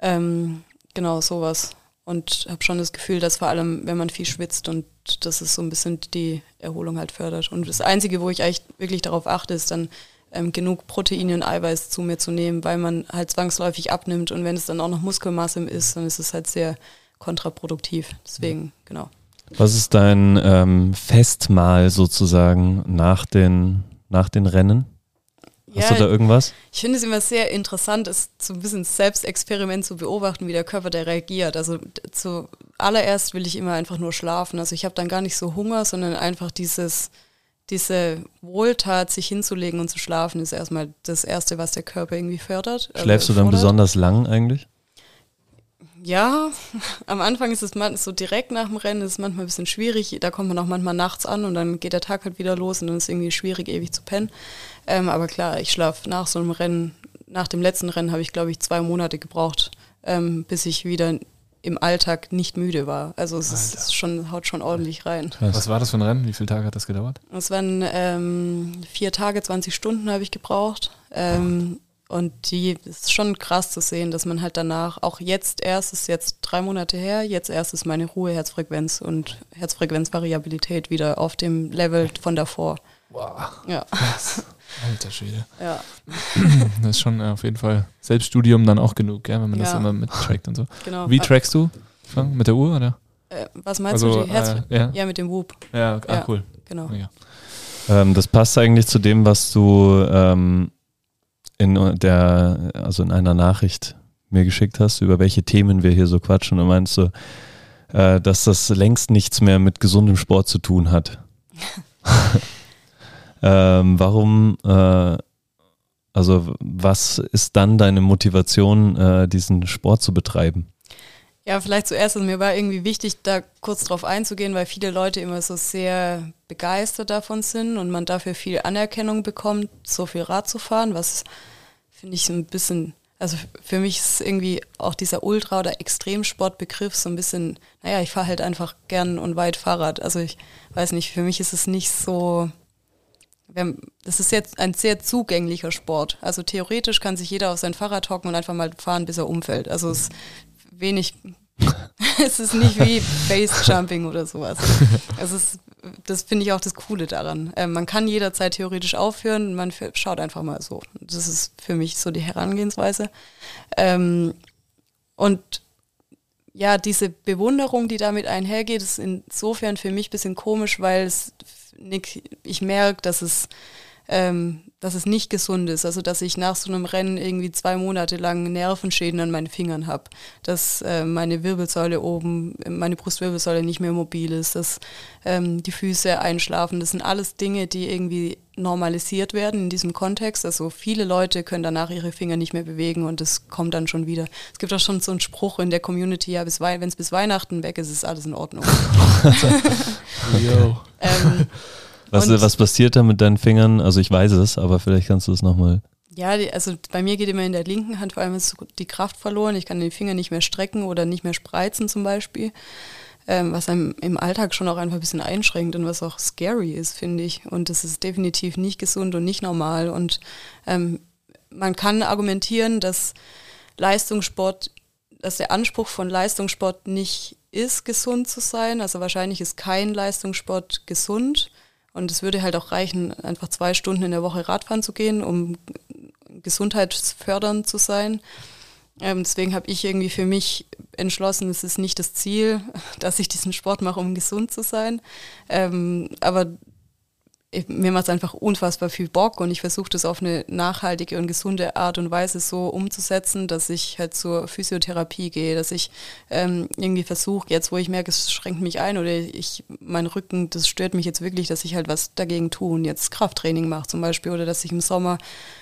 ähm, genau sowas. Und habe schon das Gefühl, dass vor allem, wenn man viel schwitzt und das ist so ein bisschen die Erholung halt fördert. Und das Einzige, wo ich eigentlich wirklich darauf achte, ist dann ähm, genug Proteine und Eiweiß zu mir zu nehmen, weil man halt zwangsläufig abnimmt und wenn es dann auch noch Muskelmasse ist, dann ist es halt sehr kontraproduktiv. Deswegen, genau. Was ist dein ähm, Festmahl sozusagen nach den, nach den Rennen? Hast Ja, du da irgendwas? Ich finde es immer sehr interessant, es so ein bisschen Selbstexperiment zu beobachten, wie der Körper da reagiert. Also zuallererst will ich immer einfach nur schlafen. Also ich habe dann gar nicht so Hunger, sondern einfach dieses, diese Wohltat, sich hinzulegen und zu schlafen, ist erstmal das Erste, was der Körper irgendwie fördert. äh, Schläfst du dann besonders lang eigentlich? Ja, (laughs) am Anfang ist es so direkt nach dem Rennen, ist es manchmal ein bisschen schwierig. Da kommt man auch manchmal nachts an und dann geht der Tag halt wieder los und dann ist es irgendwie schwierig, ewig zu pennen. Ähm, aber klar, ich schlafe nach so einem Rennen, nach dem letzten Rennen habe ich, glaube ich, zwei Monate gebraucht, ähm, bis ich wieder im Alltag nicht müde war. Also es ist, ist schon, haut schon ordentlich rein. Was war das für ein Rennen? Wie viele Tage hat das gedauert? Es waren ähm, vier Tage, 20 Stunden habe ich gebraucht. Ähm, und die ist schon krass zu sehen, dass man halt danach, auch jetzt erst, ist jetzt drei Monate her, jetzt erst ist meine Ruhe, Herzfrequenz und Herzfrequenzvariabilität wieder auf dem Level von davor. Wow. Ja, Alter Schwede. ja, (clears throat) Das ist schon äh, auf jeden Fall Selbststudium dann auch genug, gell, wenn man das Ja. immer mittrackt und so. genau. Wie trackst du? Mit der Uhr, oder? Äh, was meinst also, du? Die Herz äh, ja. ja, mit dem Whoop, Ja, ah, Ja. cool. genau. Ja. Ähm, das passt eigentlich zu dem, was du ähm, in der, also in einer Nachricht mir geschickt hast, über welche Themen wir hier so quatschen. Und du meinst so, äh, dass das längst nichts mehr mit gesundem Sport zu tun hat. (laughs) ähm, warum, äh, also was ist dann deine Motivation, äh, diesen Sport zu betreiben? Ja, vielleicht zuerst, also mir war irgendwie wichtig, da kurz drauf einzugehen, weil viele Leute immer so sehr begeistert davon sind und man dafür viel Anerkennung bekommt, so viel Rad zu fahren, was finde ich so ein bisschen, also für mich ist irgendwie auch dieser Ultra- oder Extremsportbegriff so ein bisschen, naja, ich fahre halt einfach gern und weit Fahrrad. Also ich weiß nicht, für mich ist es nicht so, das ist jetzt ein sehr zugänglicher Sport. Also theoretisch kann sich jeder auf sein Fahrrad hocken und einfach mal fahren, bis er umfällt. Also es ist wenig, (laughs) es ist nicht wie Base-Jumping oder sowas. Es ist, das finde ich auch das Coole daran. Ähm, man kann jederzeit theoretisch aufhören, man schaut einfach mal so. Das ist für mich so die Herangehensweise. Ähm, und ja, diese Bewunderung, die damit einhergeht, ist insofern für mich ein bisschen komisch, weil es, Nick, ich merke, dass es ähm, dass es nicht gesund ist. Also dass ich nach so einem Rennen irgendwie zwei Monate lang Nervenschäden an meinen Fingern habe, dass äh, meine Wirbelsäule oben, meine Brustwirbelsäule nicht mehr mobil ist, dass ähm, die Füße einschlafen. Das sind alles Dinge, die irgendwie normalisiert werden in diesem Kontext. Also viele Leute können danach ihre Finger nicht mehr bewegen und das kommt dann schon wieder. Es gibt auch schon so einen Spruch in der Community, ja, wenn es bis Weihnachten weg ist, ist alles in Ordnung. (laughs) (laughs) ähm, was, was passiert da mit deinen Fingern? Also ich weiß es, aber vielleicht kannst du es nochmal. Ja, die, also bei mir geht immer in der linken Hand vor allem ist die Kraft verloren. Ich kann den Finger nicht mehr strecken oder nicht mehr spreizen zum Beispiel. Ähm, was einem im Alltag schon auch einfach ein bisschen einschränkt und was auch scary ist, finde ich. Und das ist definitiv nicht gesund und nicht normal. Und ähm, man kann argumentieren, dass Leistungssport, dass der Anspruch von Leistungssport nicht ist, gesund zu sein. Also wahrscheinlich ist kein Leistungssport gesund. Und es würde halt auch reichen, einfach zwei Stunden in der Woche Radfahren zu gehen, um gesundheitsfördernd zu sein. Ähm, deswegen habe ich irgendwie für mich entschlossen, es ist nicht das Ziel, (laughs) dass ich diesen Sport mache, um gesund zu sein. Ähm, aber mir macht es einfach unfassbar viel Bock und ich versuche das auf eine nachhaltige und gesunde Art und Weise so umzusetzen, dass ich halt zur Physiotherapie gehe, dass ich ähm, irgendwie versuche, jetzt wo ich merke, es schränkt mich ein oder ich, mein Rücken, das stört mich jetzt wirklich, dass ich halt was dagegen tue und jetzt Krafttraining mache zum Beispiel oder dass ich im Sommer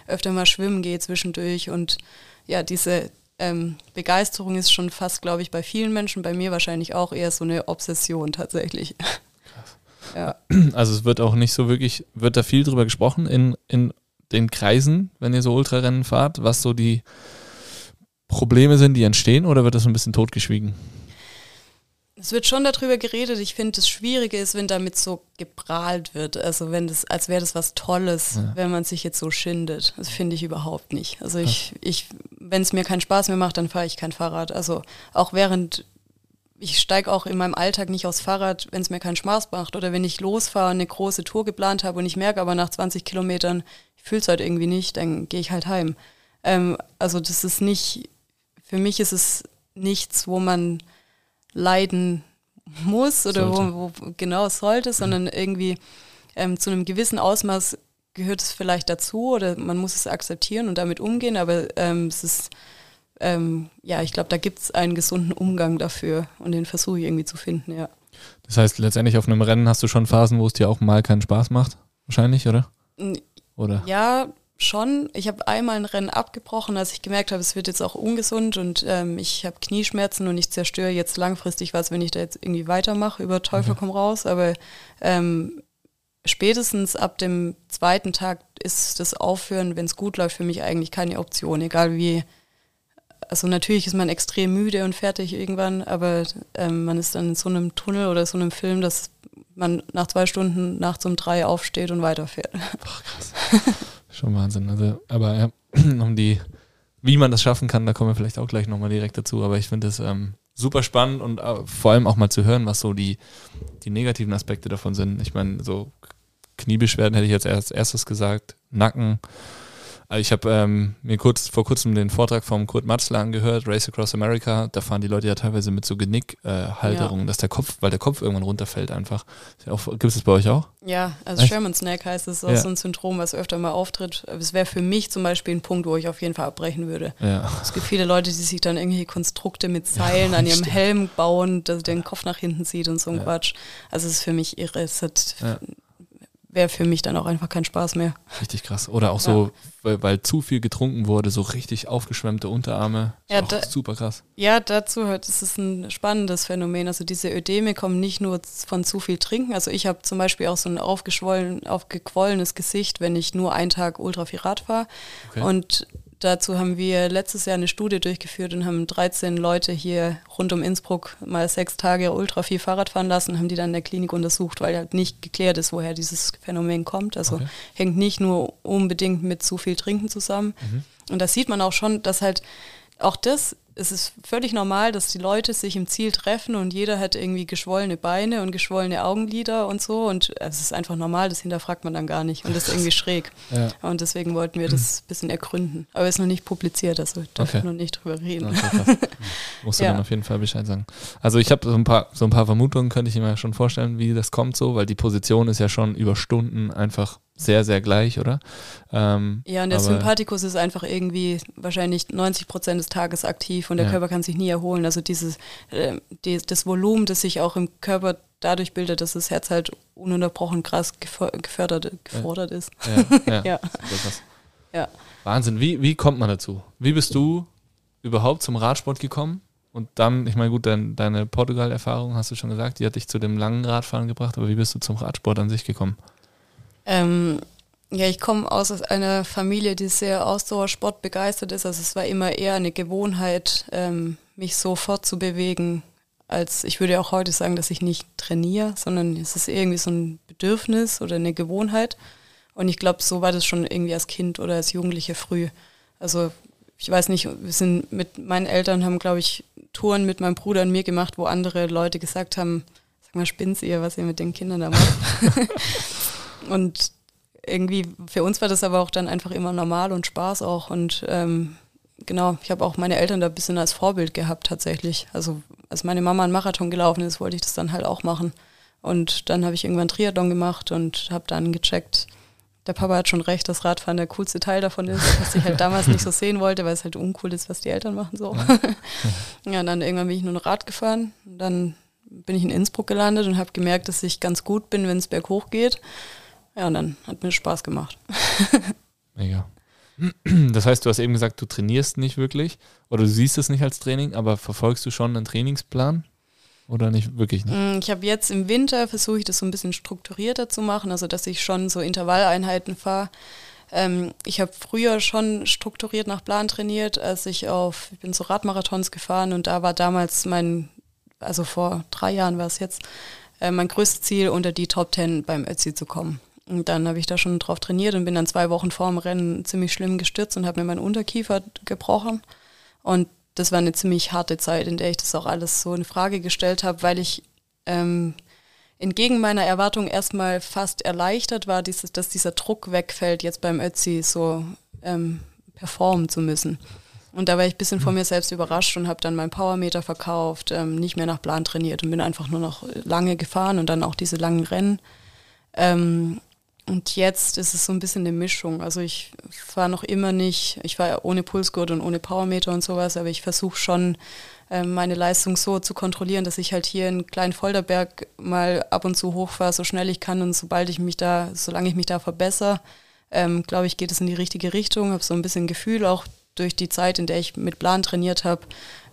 öfter mal schwimmen gehe zwischendurch und ja, diese ähm, Begeisterung ist schon fast, glaube ich, bei vielen Menschen, bei mir wahrscheinlich auch eher so eine Obsession tatsächlich. Ja. (clears throat) Also es wird auch nicht so wirklich, wird da viel drüber gesprochen in, in den Kreisen, wenn ihr so Ultrarennen fahrt, was so die Probleme sind, die entstehen, oder wird das ein bisschen totgeschwiegen? Es wird schon darüber geredet. Ich finde, das Schwierige ist, wenn damit so geprahlt wird. Also wenn das, als wäre das was Tolles, ja. wenn man sich jetzt so schindet. Das finde ich überhaupt nicht. Also ich, ich, wenn es mir keinen Spaß mehr macht, dann fahre ich kein Fahrrad. Also auch während ich steige auch in meinem Alltag nicht aufs Fahrrad, wenn es mir keinen Spaß macht. Oder wenn ich losfahre, eine große Tour geplant habe und ich merke aber nach 20 Kilometern, ich fühle es halt irgendwie nicht, dann gehe ich halt heim. Ähm, also das ist nicht, für mich ist es nichts, wo man leiden muss oder wo, wo, genau sollte, sondern irgendwie ähm, zu einem gewissen Ausmaß gehört es vielleicht dazu oder man muss es akzeptieren und damit umgehen, aber ähm, es ist ähm, ja, ich glaube, da gibt es einen gesunden Umgang dafür und den versuche ich irgendwie zu finden, ja. Das heißt, letztendlich auf einem Rennen hast du schon Phasen, wo es dir auch mal keinen Spaß macht, wahrscheinlich, oder? Oder? Ja, schon. Ich habe einmal ein Rennen abgebrochen, als ich gemerkt habe, es wird jetzt auch ungesund und ähm, ich habe Knieschmerzen und ich zerstöre jetzt langfristig was, wenn ich da jetzt irgendwie weitermache, über Teufel okay. komm raus. Aber ähm, spätestens ab dem zweiten Tag ist das Aufhören, wenn es gut läuft, für mich eigentlich keine Option, egal wie also natürlich ist man extrem müde und fertig irgendwann, aber ähm, man ist dann in so einem Tunnel oder so einem Film, dass man nach zwei Stunden nachts um drei aufsteht und weiterfährt. Ach, krass. (laughs) Schon Wahnsinn. Also, aber ja, (clears throat) um die, wie man das schaffen kann, da kommen wir vielleicht auch gleich nochmal direkt dazu. Aber ich finde es ähm, super spannend und äh, vor allem auch mal zu hören, was so die, die negativen Aspekte davon sind. Ich meine, so Kniebeschwerden hätte ich jetzt als erstes gesagt, Nacken, also ich habe ähm, mir kurz vor kurzem den Vortrag vom Kurt Matzler angehört, Race Across America. Da fahren die Leute ja teilweise mit so Genickhalterungen, äh, ja. dass der Kopf, weil der Kopf irgendwann runterfällt einfach. Gibt es das bei euch auch? Ja, also Echt? Sherman Snack heißt es, ist auch ja. so ein Syndrom, was öfter mal auftritt. Es wäre für mich zum Beispiel ein Punkt, wo ich auf jeden Fall abbrechen würde. Ja. Es gibt viele Leute, die sich dann irgendwelche Konstrukte mit Seilen an ihrem stimmt. Helm bauen, dass der den Kopf nach hinten zieht und so ein Quatsch. Also es ist für mich irre. Es hat wäre für mich dann auch einfach kein Spaß mehr. Richtig krass. Oder auch ja. so, weil, weil, zu viel getrunken wurde, so richtig aufgeschwemmte Unterarme. Ja, da, super krass. Ja, dazu hört, es ist ein spannendes Phänomen. Also diese Ödeme kommen nicht nur von zu viel Trinken. Also ich habe zum Beispiel auch so ein aufgeschwollen, aufgequollenes Gesicht, wenn ich nur einen Tag ultra viel Rad fahre. Okay. Und Dazu haben wir letztes Jahr eine Studie durchgeführt und haben 13 Leute hier rund um Innsbruck mal sechs Tage ultra viel Fahrrad fahren lassen, haben die dann in der Klinik untersucht, weil halt nicht geklärt ist, woher dieses Phänomen kommt. Also okay. hängt nicht nur unbedingt mit zu viel Trinken zusammen. Mhm. Und da sieht man auch schon, dass halt auch das es ist völlig normal, dass die Leute sich im Ziel treffen und jeder hat irgendwie geschwollene Beine und geschwollene Augenlider und so. Und es ist einfach normal, das hinterfragt man dann gar nicht. Und das ist irgendwie schräg. Ja. Und deswegen wollten wir das ein bisschen ergründen. Aber es ist noch nicht publiziert, also darf okay. noch nicht drüber reden. Okay, (laughs) Musst du ja. dann auf jeden Fall Bescheid sagen. Also ich habe so ein paar, so ein paar Vermutungen, könnte ich mir schon vorstellen, wie das kommt so, weil die Position ist ja schon über Stunden einfach sehr, sehr gleich, oder? Ähm, Ja, und der Sympathikus ist einfach irgendwie wahrscheinlich 90 Prozent des Tages aktiv und der Ja. Körper kann sich nie erholen. Also dieses, äh, die, das Volumen, das sich auch im Körper dadurch bildet, dass das Herz halt ununterbrochen krass geför- gefördert, gefordert ist. Ja, ja. (laughs) Ja. Ja. Wahnsinn. Wie, wie kommt man dazu? Wie bist du überhaupt zum Radsport gekommen? Und dann, ich meine, gut, dein, deine Portugal-Erfahrung hast du schon gesagt, die hat dich zu dem langen Radfahren gebracht, aber wie bist du zum Radsport an sich gekommen? Ähm, ja, ich komme aus einer Familie, die sehr Ausdauersport begeistert ist. Also es war immer eher eine Gewohnheit, ähm, mich so fortzubewegen, als ich würde auch heute sagen, dass ich nicht trainiere, sondern es ist irgendwie so ein Bedürfnis oder eine Gewohnheit. Und ich glaube, so war das schon irgendwie als Kind oder als Jugendliche früh. Also ich weiß nicht, wir sind mit meinen Eltern haben, glaube ich, Touren mit meinem Bruder und mir gemacht, wo andere Leute gesagt haben, sag mal, spinnt ihr, was ihr mit den Kindern da macht. (laughs) (laughs) und irgendwie, für uns war das aber auch dann einfach immer normal und Spaß auch. Und ähm, genau, ich habe auch meine Eltern da ein bisschen als Vorbild gehabt tatsächlich. Also als meine Mama einen Marathon gelaufen ist, wollte ich das dann halt auch machen. Und dann habe ich irgendwann Triathlon gemacht und habe dann gecheckt, der Papa hat schon recht, dass Radfahren der coolste Teil davon ist, was ich halt damals nicht so sehen wollte, weil es halt uncool ist, was die Eltern machen so. Ja, und dann irgendwann bin ich nur noch Rad gefahren. Und dann bin ich in Innsbruck gelandet und habe gemerkt, dass ich ganz gut bin, wenn es berghoch geht. Ja, und dann hat mir Spaß gemacht. (laughs) Mega. (clears throat) Das heißt, du hast eben gesagt, du trainierst nicht wirklich oder du siehst es nicht als Training, aber verfolgst du schon einen Trainingsplan oder nicht wirklich nicht? Mm, Ich habe jetzt im Winter versuche ich das so ein bisschen strukturierter zu machen, also dass ich schon so Intervalleinheiten fahre. Ähm, ich habe früher schon strukturiert nach Plan trainiert, als ich auf, ich bin so Radmarathons gefahren und da war damals mein, also vor drei Jahren war es jetzt, äh, mein größtes Ziel, unter die Top Ten beim Ötzi zu kommen. Und dann habe ich da schon drauf trainiert und bin dann zwei Wochen vor dem Rennen ziemlich schlimm gestürzt und habe mir meinen Unterkiefer gebrochen. Und das war eine ziemlich harte Zeit, in der ich das auch alles so in Frage gestellt habe, weil ich ähm, entgegen meiner Erwartung erstmal fast erleichtert war, dieses, dass dieser Druck wegfällt, jetzt beim Ötzi so ähm, performen zu müssen. Und da war ich ein bisschen von mir selbst überrascht und habe dann meinen Powermeter verkauft, ähm, nicht mehr nach Plan trainiert und bin einfach nur noch lange gefahren und dann auch diese langen Rennen. Ähm, und jetzt ist es so ein bisschen eine Mischung. Also ich fahre noch immer nicht, ich war ohne Pulsgurt und ohne Powermeter und sowas, aber ich versuche schon ähm, meine Leistung so zu kontrollieren, dass ich halt hier in Kleinfolderberg mal ab und zu hochfahre, so schnell ich kann und sobald ich mich da, solange ich mich da verbessere, ähm, glaube ich, geht es in die richtige Richtung. Habe so ein bisschen Gefühl auch durch die Zeit, in der ich mit Plan trainiert habe,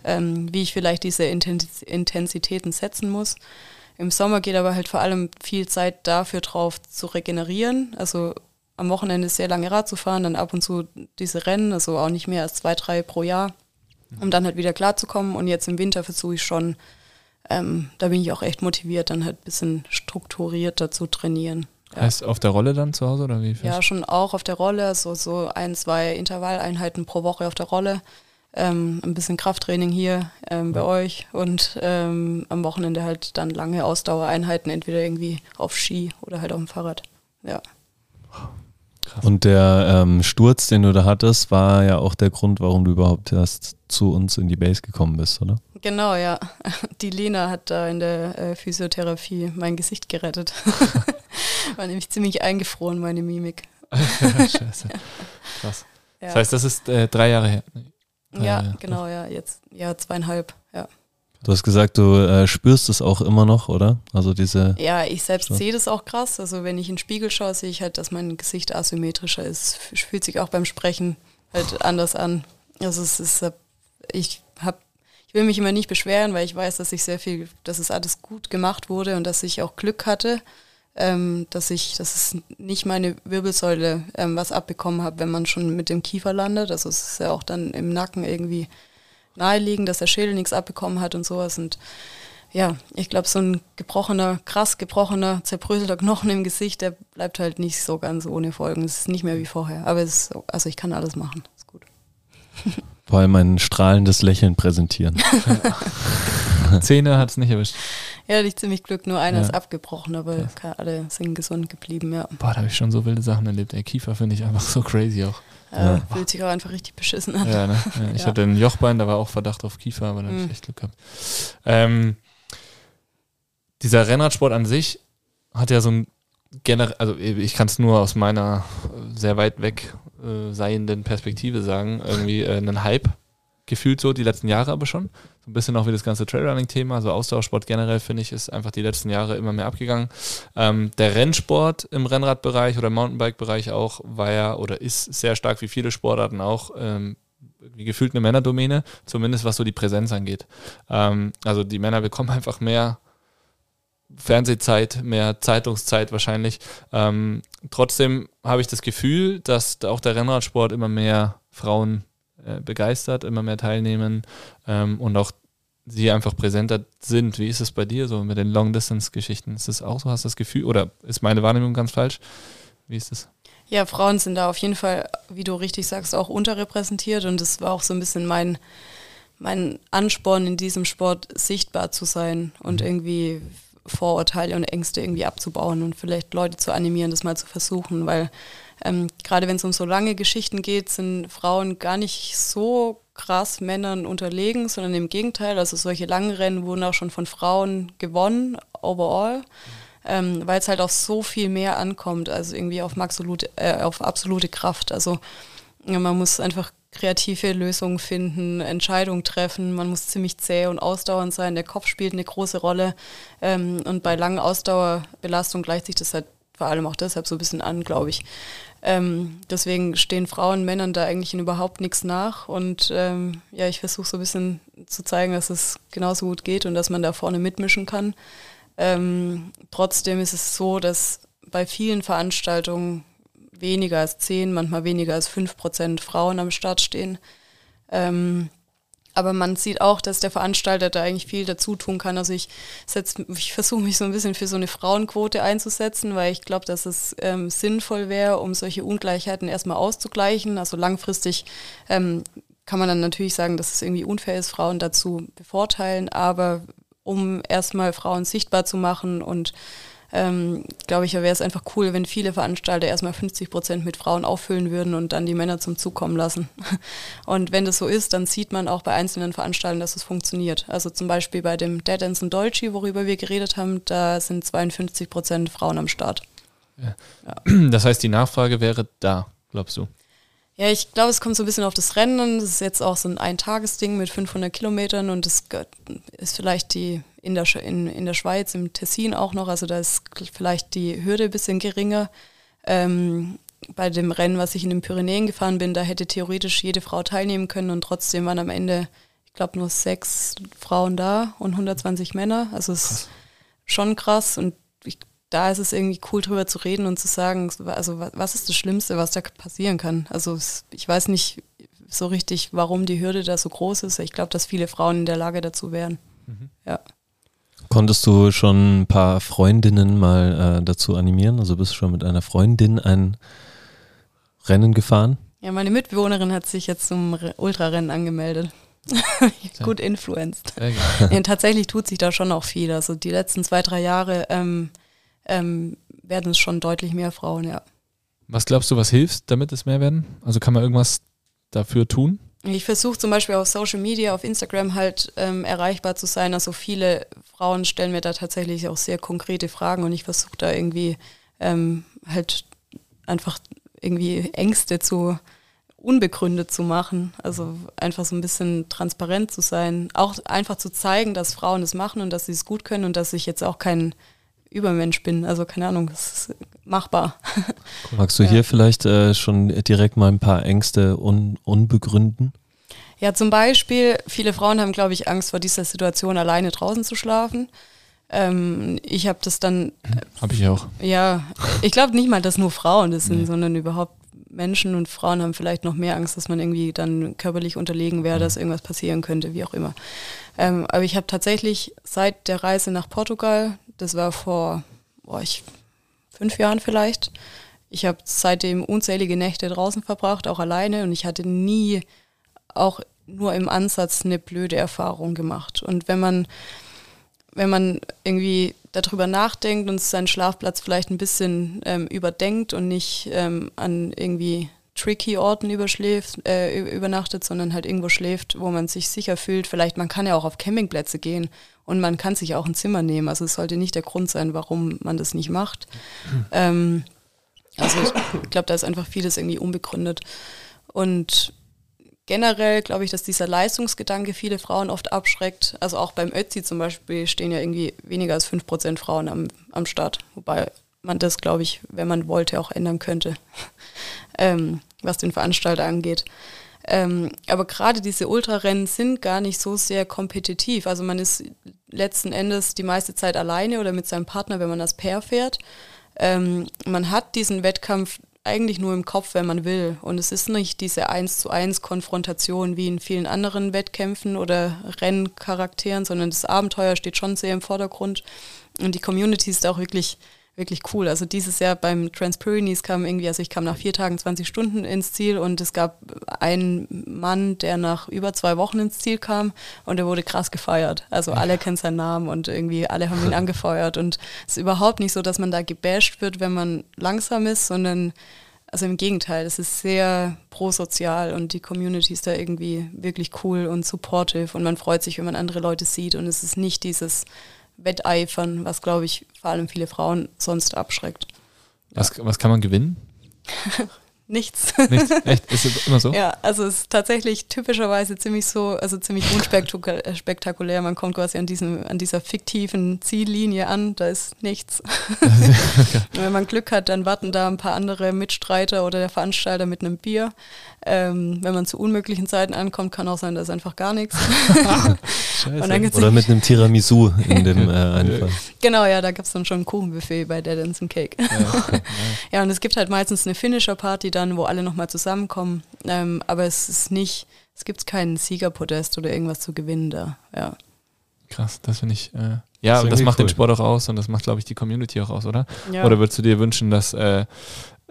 ähm, wie ich vielleicht diese Intens Intensitäten setzen muss. Im Sommer geht aber halt vor allem viel Zeit dafür drauf zu regenerieren. Also am Wochenende sehr lange Rad zu fahren, dann ab und zu diese Rennen, also auch nicht mehr als zwei, drei pro Jahr, um dann halt wieder klarzukommen. Und jetzt im Winter versuche ich schon, ähm, da bin ich auch echt motiviert, dann halt ein bisschen strukturierter zu trainieren. Ja. Heißt auf der Rolle dann zu Hause oder wie? Ja, schon auch auf der Rolle, so, so ein, zwei Intervalleinheiten pro Woche auf der Rolle. Ähm, ein bisschen Krafttraining hier ähm, bei euch und ähm, am Wochenende halt dann lange Ausdauereinheiten, entweder irgendwie auf Ski oder halt auf dem Fahrrad. Ja. Und der ähm, Sturz, den du da hattest, war ja auch der Grund, warum du überhaupt erst zu uns in die Base gekommen bist, oder? Genau, ja. (laughs) Die Lena hat da in der äh, Physiotherapie mein Gesicht gerettet. (laughs) War nämlich ziemlich eingefroren, meine Mimik. (laughs) Scheiße. Krass. Ja, Das heißt, das ist äh, drei Jahre her. Ja Jahre. genau, ja. Jetzt, ja, zweieinhalb, ja. Du hast gesagt, du äh, spürst es auch immer noch, oder? Also diese. Ja, ich selbst sehe das auch krass. Also wenn ich in den Spiegel schaue, sehe ich halt, dass mein Gesicht asymmetrischer ist. Fühlt sich auch beim Sprechen halt anders an. Also es ist, äh, ich habe, ich will mich immer nicht beschweren, weil ich weiß, dass ich sehr viel, dass es alles gut gemacht wurde und dass ich auch Glück hatte, ähm, dass ich, dass es nicht meine Wirbelsäule ähm, was abbekommen habe, wenn man schon mit dem Kiefer landet. Also es ist ja auch dann im Nacken irgendwie naheliegend, dass der Schädel nichts abbekommen hat und sowas und ja, ich glaube, so ein gebrochener, krass gebrochener, zerbröselter Knochen im Gesicht, der bleibt halt nicht so ganz ohne Folgen. Es ist nicht mehr wie vorher. Aber es ist, also ich kann alles machen. Ist gut. (laughs) Vor allem ein strahlendes Lächeln präsentieren. (laughs) Zähne hat es nicht erwischt. Ja, hatte ich ziemlich Glück. Nur einer Ja. ist abgebrochen, aber Krass. alle sind gesund geblieben, ja. Boah, da habe ich schon so wilde Sachen erlebt. Der Kiefer finde ich einfach so crazy auch. ja. Ja. Fühlt sich auch einfach richtig beschissen an. Ja, ne? (laughs) ich Ja. hatte ein Jochbein, da war auch Verdacht auf Kiefer, aber da habe ich Mhm. echt Glück gehabt. Ähm, dieser Rennradsport an sich hat ja so ein generell, also ich kann es nur aus meiner sehr weit weg äh, seienden Perspektive sagen, irgendwie äh, einen Hype gefühlt so die letzten Jahre aber schon. So ein bisschen auch wie das ganze Trailrunning-Thema, so Ausdauersport generell finde ich, ist einfach die letzten Jahre immer mehr abgegangen. Ähm, der Rennsport im Rennradbereich oder Mountainbike-Bereich auch war ja oder ist sehr stark wie viele Sportarten auch ähm, wie gefühlt eine Männerdomäne, zumindest was so die Präsenz angeht. Ähm, also die Männer bekommen einfach mehr Fernsehzeit, mehr Zeitungszeit wahrscheinlich. Ähm, trotzdem habe ich das Gefühl, dass auch der Rennradsport immer mehr Frauen äh, begeistert, immer mehr teilnehmen ähm, und auch sie einfach präsenter sind. Wie ist es bei dir so mit den Long-Distance-Geschichten? Ist das auch so? Hast du das Gefühl oder ist meine Wahrnehmung ganz falsch? Wie ist das? Ja, Frauen sind da auf jeden Fall, wie du richtig sagst, auch unterrepräsentiert und es war auch so ein bisschen mein, mein Ansporn in diesem Sport sichtbar zu sein und mhm. irgendwie Vorurteile und Ängste irgendwie abzubauen und vielleicht Leute zu animieren, das mal zu versuchen, weil ähm, gerade wenn es um so lange Geschichten geht, sind Frauen gar nicht so krass Männern unterlegen, sondern im Gegenteil. Also solche langen Rennen wurden auch schon von Frauen gewonnen, overall, ähm, weil es halt auch so viel mehr ankommt, also irgendwie auf absolute, äh, auf absolute Kraft. Also man muss einfach kreative Lösungen finden, Entscheidungen treffen. Man muss ziemlich zäh und ausdauernd sein. Der Kopf spielt eine große Rolle. Ähm, und bei langen Ausdauerbelastung gleicht sich das halt vor allem auch deshalb so ein bisschen an, glaube ich. Ähm, deswegen stehen Frauen Männern da eigentlich in überhaupt nichts nach. Und ähm, ja, ich versuche so ein bisschen zu zeigen, dass es genauso gut geht und dass man da vorne mitmischen kann. Ähm, trotzdem ist es so, dass bei vielen Veranstaltungen weniger als 10, manchmal weniger als 5 Prozent Frauen am Start stehen. Ähm, aber man sieht auch, dass der Veranstalter da eigentlich viel dazu tun kann. Also ich, ich versuche mich so ein bisschen für so eine Frauenquote einzusetzen, weil ich glaube, dass es ähm, sinnvoll wäre, um solche Ungleichheiten erstmal auszugleichen. Also langfristig ähm, kann man dann natürlich sagen, dass es irgendwie unfair ist, Frauen dazu bevorteilen, aber um erstmal Frauen sichtbar zu machen und ähm, glaube ich, wäre es einfach cool, wenn viele Veranstalter erstmal 50 Prozent mit Frauen auffüllen würden und dann die Männer zum Zug kommen lassen. (laughs) Und wenn das so ist, dann sieht man auch bei einzelnen Veranstaltern, dass es funktioniert. Also zum Beispiel bei dem Dead Dance Dolce, worüber wir geredet haben, da sind 52 Prozent Frauen am Start. Ja. Ja. (clears throat) Das heißt, die Nachfrage wäre da, glaubst du? Ja, ich glaube, es kommt so ein bisschen auf das Rennen. Das ist jetzt auch so ein Eintagesding mit 500 Kilometern und das ist vielleicht die in der, in, in der Schweiz, im Tessin auch noch. Also da ist vielleicht die Hürde ein bisschen geringer. Ähm, bei dem Rennen, was ich in den Pyrenäen gefahren bin, da hätte theoretisch jede Frau teilnehmen können und trotzdem waren am Ende, ich glaube, nur sechs Frauen da und 120 Männer. Also es ist schon krass und ich da ist es irgendwie cool drüber zu reden und zu sagen, also was ist das Schlimmste, was da passieren kann. Also ich weiß nicht so richtig, warum die Hürde da so groß ist. Ich glaube, dass viele Frauen in der Lage dazu wären. Mhm. Ja. Konntest du schon ein paar Freundinnen mal äh, dazu animieren? Also bist du schon mit einer Freundin ein Rennen gefahren? Ja, meine Mitbewohnerin hat sich jetzt zum Ultrarennen angemeldet. (laughs) Gut influenced. Ja, tatsächlich tut sich da schon auch viel. Also die letzten zwei, drei Jahre ähm, ähm, werden es schon deutlich mehr Frauen, ja. Was glaubst du, was hilft, damit es mehr werden? Also kann man irgendwas dafür tun? Ich versuche zum Beispiel auf Social Media, auf Instagram halt ähm, erreichbar zu sein. Also viele Frauen stellen mir da tatsächlich auch sehr konkrete Fragen und ich versuche da irgendwie ähm, halt einfach irgendwie Ängste zu unbegründet zu machen. Also einfach so ein bisschen transparent zu sein. Auch einfach zu zeigen, dass Frauen es machen und dass sie es gut können und dass ich jetzt auch kein Übermensch bin. Also keine Ahnung, das machbar. (laughs) Magst du ja. hier vielleicht äh, schon direkt mal ein paar Ängste un unbegründen? Ja, zum Beispiel, viele Frauen haben, glaube ich, Angst vor dieser Situation, alleine draußen zu schlafen. Ähm, ich habe das dann. Äh, habe ich auch. Ja, ich glaube nicht mal, dass nur Frauen das sind, nee. sondern überhaupt Menschen und Frauen haben vielleicht noch mehr Angst, dass man irgendwie dann körperlich unterlegen wäre, mhm. dass irgendwas passieren könnte, wie auch immer. Ähm, aber ich habe tatsächlich seit der Reise nach Portugal das war vor boah, ich, fünf Jahren vielleicht. Ich habe seitdem unzählige Nächte draußen verbracht, auch alleine, und ich hatte nie auch nur im Ansatz eine blöde Erfahrung gemacht. Und wenn man, wenn man irgendwie darüber nachdenkt und seinen Schlafplatz vielleicht ein bisschen ähm, überdenkt und nicht ähm, an irgendwie tricky Orten überschläft, äh, übernachtet, sondern halt irgendwo schläft, wo man sich sicher fühlt. Vielleicht, man kann ja auch auf Campingplätze gehen und man kann sich auch ein Zimmer nehmen. Also es sollte nicht der Grund sein, warum man das nicht macht. Ähm, also ich glaube, da ist einfach vieles irgendwie unbegründet. Und generell glaube ich, dass dieser Leistungsgedanke viele Frauen oft abschreckt. Also auch beim Ötzi zum Beispiel stehen ja irgendwie weniger als 5% Frauen am, am Start. Wobei man das, glaube ich, wenn man wollte, auch ändern könnte, ähm, was den Veranstalter angeht. Ähm, aber gerade diese Ultrarennen sind gar nicht so sehr kompetitiv. Also man ist letzten Endes die meiste Zeit alleine oder mit seinem Partner, wenn man das Pair fährt. Ähm, man hat diesen Wettkampf eigentlich nur im Kopf, wenn man will. Und es ist nicht diese eins zu eins Konfrontation wie in vielen anderen Wettkämpfen oder Renncharakteren, sondern das Abenteuer steht schon sehr im Vordergrund. Und die Community ist auch wirklich wirklich cool. Also dieses Jahr beim Transpyrenees kam irgendwie, also ich kam nach vier Tagen 20 Stunden ins Ziel und es gab einen Mann, der nach über zwei Wochen ins Ziel kam und er wurde krass gefeiert. Also alle kennen seinen Namen und irgendwie alle haben ihn (laughs) angefeuert und es ist überhaupt nicht so, dass man da gebasht wird, wenn man langsam ist, sondern also im Gegenteil, es ist sehr prosozial und die Community ist da irgendwie wirklich cool und supportive und man freut sich, wenn man andere Leute sieht und es ist nicht dieses Wetteifern, was, glaube ich, vor allem viele Frauen sonst abschreckt. Was, was kann man gewinnen? (laughs) Nichts. Nichts? Echt? Ist es immer so? Ja, also es ist tatsächlich typischerweise ziemlich so, also ziemlich unspektakulär. Man kommt quasi an, diesem, an dieser fiktiven Ziellinie an, da ist nichts. (laughs) Wenn man Glück hat, dann warten da ein paar andere Mitstreiter oder der Veranstalter mit einem Bier. Ähm, wenn man zu unmöglichen Zeiten ankommt, kann auch sein, dass einfach gar nichts. (laughs) Oder mit einem Tiramisu in dem äh, (laughs) Einfall. Genau, ja, da gab es dann schon ein Kuchenbuffet bei Dead Ends Cake. Ja, (laughs) ja, und es gibt halt meistens eine Finisher-Party dann, wo alle nochmal zusammenkommen. Ähm, aber es ist nicht, es gibt keinen Siegerpodest oder irgendwas zu gewinnen da, ja. Krass, das finde ich, äh, ja, das, das macht cool. den Sport auch aus und das macht, glaube ich, die Community auch aus, oder? Ja. Oder würdest du dir wünschen, dass äh,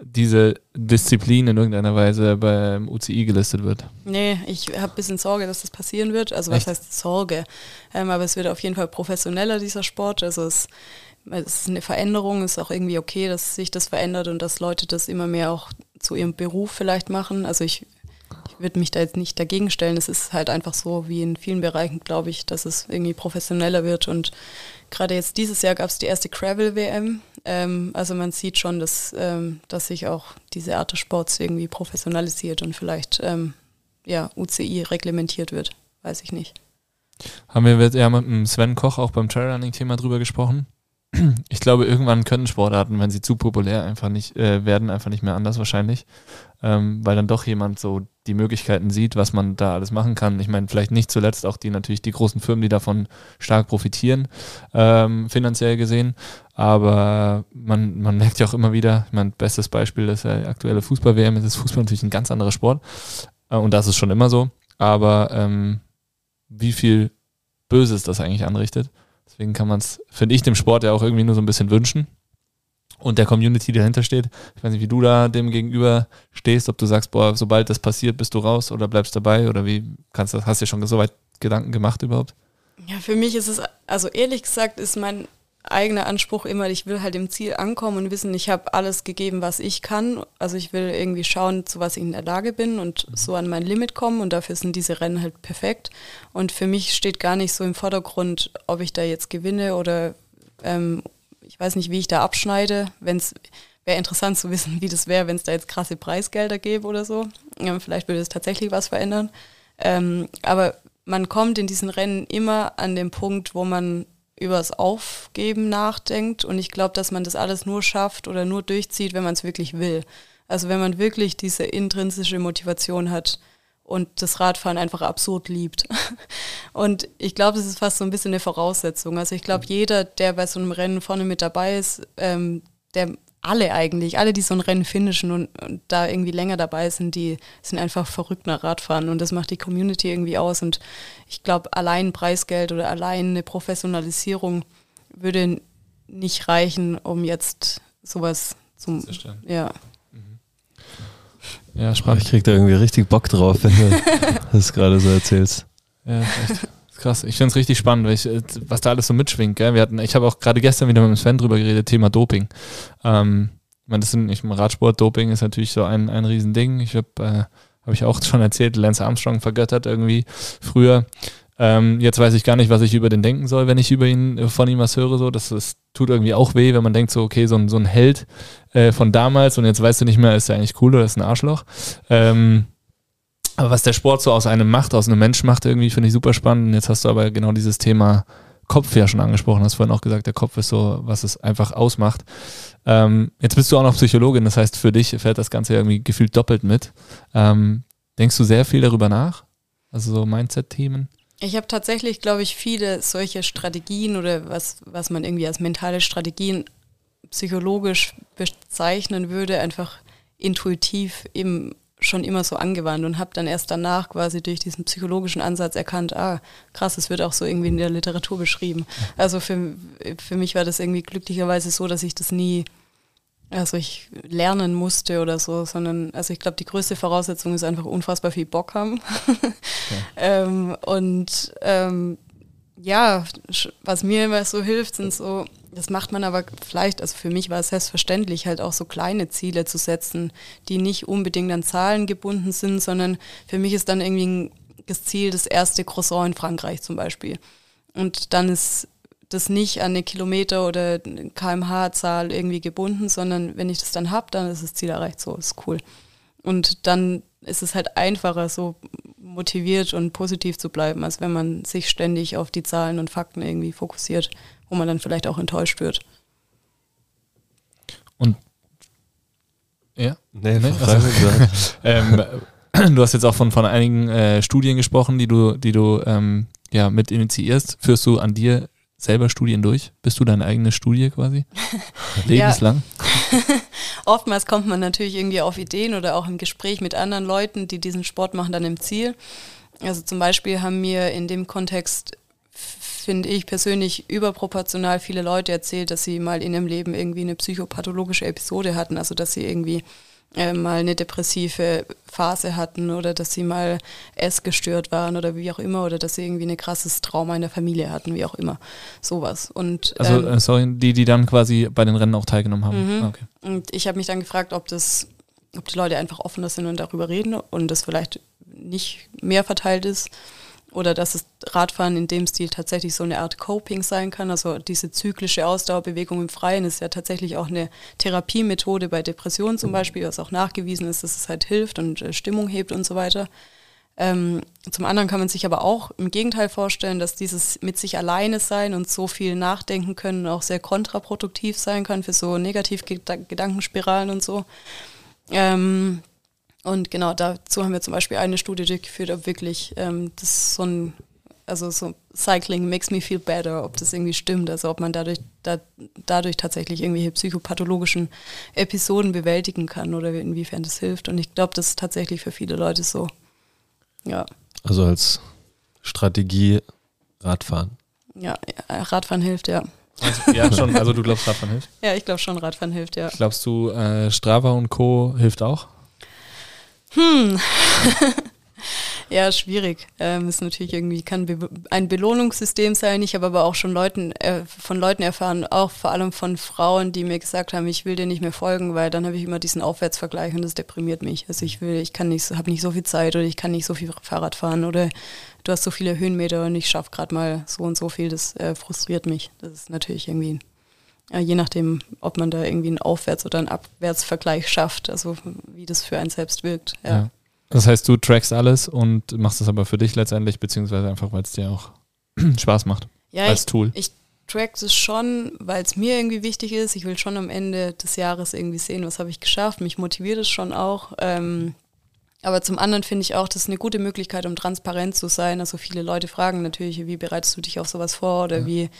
diese Disziplin in irgendeiner Weise beim UCI gelistet wird? Nee, ich habe ein bisschen Sorge, dass das passieren wird. Also was Echt? heißt Sorge? Ähm, aber es wird auf jeden Fall professioneller, dieser Sport. Also es, es ist eine Veränderung, es ist auch irgendwie okay, dass sich das verändert und dass Leute das immer mehr auch zu ihrem Beruf vielleicht machen. Also ich, ich würde mich da jetzt nicht dagegen stellen. Es ist halt einfach so, wie in vielen Bereichen, glaube ich, dass es irgendwie professioneller wird und Gerade jetzt dieses Jahr gab es die erste Gravel-WM. Ähm, also man sieht schon, dass, ähm, dass sich auch diese Art des Sports irgendwie professionalisiert und vielleicht ähm, ja, UCI reglementiert wird. Weiß ich nicht. Haben wir ja mit Sven Koch auch beim Trailrunning-Thema drüber gesprochen? ich glaube, irgendwann können Sportarten, wenn sie zu populär einfach nicht äh, werden, einfach nicht mehr anders wahrscheinlich, ähm, weil dann doch jemand so die Möglichkeiten sieht, was man da alles machen kann. Ich meine, vielleicht nicht zuletzt auch die natürlich die großen Firmen, die davon stark profitieren, ähm, finanziell gesehen. Aber man, man merkt ja auch immer wieder, ich mein bestes Beispiel ist ja die aktuelle Fußball-WM, ist Fußball natürlich ein ganz anderer Sport. Äh, und das ist schon immer so. Aber ähm, wie viel Böses das eigentlich anrichtet. Deswegen kann man es, finde ich, dem Sport ja auch irgendwie nur so ein bisschen wünschen. Und der Community, die dahinter steht. Ich weiß nicht, wie du da dem gegenüber stehst, ob du sagst, boah, sobald das passiert, bist du raus oder bleibst dabei oder wie kannst du das, hast du dir schon so weit Gedanken gemacht überhaupt? Ja, für mich ist es, also ehrlich gesagt, ist mein eigener Anspruch immer, ich will halt im Ziel ankommen und wissen, ich habe alles gegeben, was ich kann. Also ich will irgendwie schauen, zu was ich in der Lage bin und so an mein Limit kommen und dafür sind diese Rennen halt perfekt. Und für mich steht gar nicht so im Vordergrund, ob ich da jetzt gewinne oder ähm, ich weiß nicht, wie ich da abschneide. Wenn es wäre interessant zu wissen, wie das wäre, wenn es da jetzt krasse Preisgelder gäbe oder so. Ja, vielleicht würde es tatsächlich was verändern. Ähm, aber man kommt in diesen Rennen immer an den Punkt, wo man übers Aufgeben nachdenkt. Und ich glaube, dass man das alles nur schafft oder nur durchzieht, wenn man es wirklich will. Also wenn man wirklich diese intrinsische Motivation hat und das Radfahren einfach absurd liebt. (laughs) Und ich glaube, das ist fast so ein bisschen eine Voraussetzung. Also ich glaube, jeder, der bei so einem Rennen vorne mit dabei ist, ähm, der alle eigentlich, alle, die so ein Rennen finishen und, und, da irgendwie länger dabei sind, die sind einfach verrückt nach Radfahren und das macht die Community irgendwie aus. Und ich glaube, allein Preisgeld oder allein eine Professionalisierung würde nicht reichen, um jetzt sowas zu. Ja. Ja, spannend. Ich krieg da irgendwie richtig Bock drauf, wenn du (laughs) das gerade so erzählst. Ja, echt. Krass, ich finde es richtig spannend, ich, äh, was da alles so mitschwingt. Gell? Wir hatten, ich habe auch gerade gestern wieder mit dem Sven drüber geredet, Thema Doping. Ähm, ich meine, das sind nicht Radsport, Doping ist natürlich so ein, ein Riesending. Ich habe, äh, habe ich auch schon erzählt, Lance Armstrong vergöttert irgendwie früher. Ähm, jetzt weiß ich gar nicht, was ich über den denken soll, wenn ich über ihn äh, von ihm was höre. So, das, das tut irgendwie auch weh, wenn man denkt so, okay, so ein, so ein Held äh, von damals und jetzt weißt du nicht mehr, ist er eigentlich cool oder ist ein Arschloch. Ähm, aber was der Sport so aus einem macht, aus einem Menschen macht, irgendwie finde ich super spannend. Und jetzt hast du aber genau dieses Thema Kopf ja schon angesprochen, hast vorhin auch gesagt, der Kopf ist so, was es einfach ausmacht. Ähm, jetzt bist du auch noch Psychologin, das heißt, für dich fährt das Ganze irgendwie gefühlt doppelt mit. Ähm, denkst du sehr viel darüber nach? Also so Mindset-Themen? Ich habe tatsächlich, glaube ich, viele solche Strategien oder was, was man irgendwie als mentale Strategien psychologisch bezeichnen würde, einfach intuitiv eben schon immer so angewandt und habe dann erst danach quasi durch diesen psychologischen Ansatz erkannt, ah, krass, es wird auch so irgendwie in der Literatur beschrieben. Also für, für mich war das irgendwie glücklicherweise so, dass ich das nie also ich lernen musste oder so, sondern also ich glaube, die größte Voraussetzung ist einfach unfassbar viel Bock haben. Okay. (laughs) ähm, und ähm, ja, was mir immer so hilft, sind so, das macht man aber vielleicht, also für mich war es selbstverständlich, halt auch so kleine Ziele zu setzen, die nicht unbedingt an Zahlen gebunden sind, sondern für mich ist dann irgendwie das Ziel das erste Croissant in Frankreich zum Beispiel. Und dann ist das nicht an eine Kilometer oder kmh-Zahl irgendwie gebunden, sondern wenn ich das dann habe, dann ist das Ziel erreicht. So, ist cool. Und dann ist es halt einfacher, so motiviert und positiv zu bleiben, als wenn man sich ständig auf die Zahlen und Fakten irgendwie fokussiert, wo man dann vielleicht auch enttäuscht wird. Und ja? Nee, nee also, (laughs) ähm, du hast jetzt auch von, von einigen äh, Studien gesprochen, die du, die du ähm, ja, mit initiierst. Führst du an dir selber Studien durch? Bist du deine eigene Studie quasi? (laughs) Lebenslang? (laughs) Oftmals kommt man natürlich irgendwie auf Ideen oder auch im Gespräch mit anderen Leuten, die diesen Sport machen, dann im Ziel. Also zum Beispiel haben mir in dem Kontext, finde ich persönlich, überproportional viele Leute erzählt, dass sie mal in ihrem Leben irgendwie eine psychopathologische Episode hatten, also dass sie irgendwie äh, mal eine depressive Phase hatten oder dass sie mal essgestört waren oder wie auch immer oder dass sie irgendwie ein krasses Trauma in der Familie hatten, wie auch immer. Sowas. Und, also, ähm, äh, sorry, die, die dann quasi bei den Rennen auch teilgenommen haben. Mhm. Okay. Und ich habe mich dann gefragt, ob das, ob die Leute einfach offener sind und darüber reden und das vielleicht nicht mehr verteilt ist oder dass das Radfahren in dem Stil tatsächlich so eine Art Coping sein kann. Also diese zyklische Ausdauerbewegung im Freien ist ja tatsächlich auch eine Therapiemethode bei Depressionen zum Beispiel, was auch nachgewiesen ist, dass es halt hilft und äh, Stimmung hebt und so weiter. Ähm, zum anderen kann man sich aber auch im Gegenteil vorstellen, dass dieses mit sich alleine sein und so viel nachdenken können auch sehr kontraproduktiv sein kann für so Negativgedankenspiralen und so. Ähm, und genau dazu haben wir zum Beispiel eine Studie durchgeführt, ob wirklich ähm, das so ein, also so Cycling makes me feel better, ob das irgendwie stimmt, also ob man dadurch, da, dadurch tatsächlich irgendwelche psychopathologischen Episoden bewältigen kann oder inwiefern das hilft. Und ich glaube, das ist tatsächlich für viele Leute so. Ja. Also als Strategie Radfahren. Ja, Radfahren hilft, ja. Also, ja, schon. Also du glaubst, Radfahren hilft? (laughs) Ja, ich glaube schon, Radfahren hilft, ja. Glaubst du, äh, Strava und Co. hilft auch? Hm. (laughs) ja, schwierig. Ähm, ist natürlich irgendwie, kann ein Belohnungssystem sein. Ich habe aber auch schon Leuten, äh, von Leuten erfahren, auch vor allem von Frauen, die mir gesagt haben, ich will dir nicht mehr folgen, weil dann habe ich immer diesen Aufwärtsvergleich und das deprimiert mich. Also ich will, ich kann nicht, habe nicht so viel Zeit oder ich kann nicht so viel Fahrrad fahren oder du hast so viele Höhenmeter und ich schaffe gerade mal so und so viel. Das äh, frustriert mich. Das ist natürlich irgendwie ja, je nachdem, ob man da irgendwie einen Aufwärts- oder einen Abwärtsvergleich schafft, also wie das für einen selbst wirkt. Ja. ja. Das heißt, du trackst alles und machst es aber für dich letztendlich, beziehungsweise einfach, weil es dir auch (clears throat) Spaß macht ja, als ich, Tool. Ich track es schon, weil es mir irgendwie wichtig ist. Ich will schon am Ende des Jahres irgendwie sehen, was habe ich geschafft. Mich motiviert es schon auch. Ähm, aber zum anderen finde ich auch, das ist eine gute Möglichkeit, um transparent zu sein. Also viele Leute fragen natürlich, wie bereitest du dich auf sowas vor oder ja. wie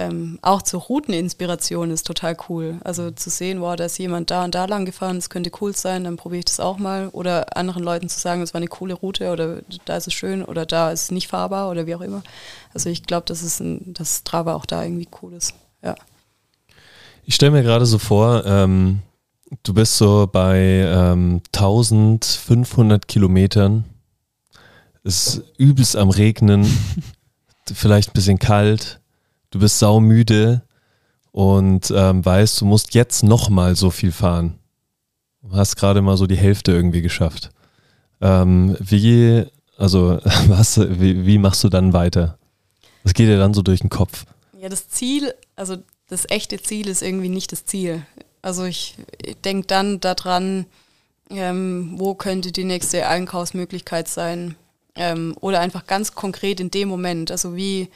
ähm, auch zur Routeninspiration ist total cool. Also zu sehen, wow, da ist jemand da und da lang gefahren, das könnte cool sein, dann probiere ich das auch mal. Oder anderen Leuten zu sagen, es war eine coole Route oder da ist es schön oder da ist es nicht fahrbar oder wie auch immer. Also ich glaube, dass es ein, dass Strava auch da irgendwie cool ist. Ja. Ich stelle mir gerade so vor, ähm, du bist so bei ähm, 1500 Kilometern, es ist übelst am Regnen, (laughs) vielleicht ein bisschen kalt du bist saumüde und ähm, weißt, du musst jetzt nochmal so viel fahren. Du hast gerade mal so die Hälfte irgendwie geschafft. Ähm, wie, also (laughs) was, wie, wie machst du dann weiter? Was geht dir dann so durch den Kopf? Ja, das Ziel, also das echte Ziel ist irgendwie nicht das Ziel. Also ich, ich denke dann daran, ähm, wo könnte die nächste Einkaufsmöglichkeit sein? Ähm, oder einfach ganz konkret in dem Moment. Also wie,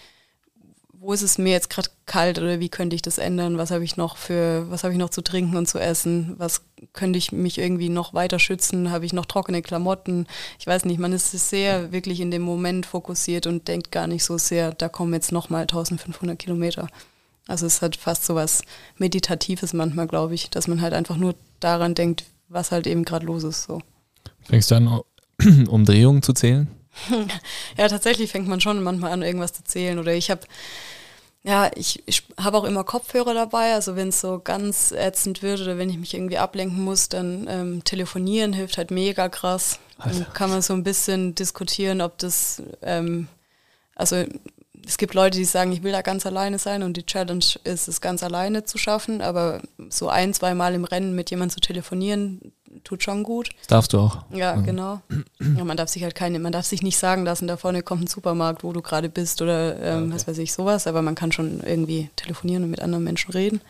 wo ist es mir jetzt gerade kalt oder wie könnte ich das ändern? Was habe ich noch für, was habe ich noch zu trinken und zu essen? Was könnte ich mich irgendwie noch weiter schützen? Habe ich noch trockene Klamotten? Ich weiß nicht, man ist sehr wirklich in dem Moment fokussiert und denkt gar nicht so sehr, da kommen jetzt nochmal 1500 Kilometer. Also es hat fast so was Meditatives manchmal, glaube ich, dass man halt einfach nur daran denkt, was halt eben gerade los ist. So. Fängst du an, (clears throat) Umdrehungen zu zählen? (laughs) ja, tatsächlich fängt man schon manchmal an, irgendwas zu zählen. Oder ich habe ja, ich, ich habe auch immer Kopfhörer dabei. Also wenn es so ganz ätzend wird oder wenn ich mich irgendwie ablenken muss, dann ähm, telefonieren hilft halt mega krass. Dann kann man so ein bisschen diskutieren, ob das, ähm, also es gibt Leute, die sagen, ich will da ganz alleine sein und die Challenge ist es ganz alleine zu schaffen, aber so ein, zwei Mal im Rennen mit jemandem zu telefonieren, tut schon gut. Das darfst du auch. Ja, mhm. genau. Ja, man darf sich halt keine, man darf sich nicht sagen lassen, da vorne kommt ein Supermarkt, wo du gerade bist oder ähm, okay. was weiß ich, sowas, aber man kann schon irgendwie telefonieren und mit anderen Menschen reden.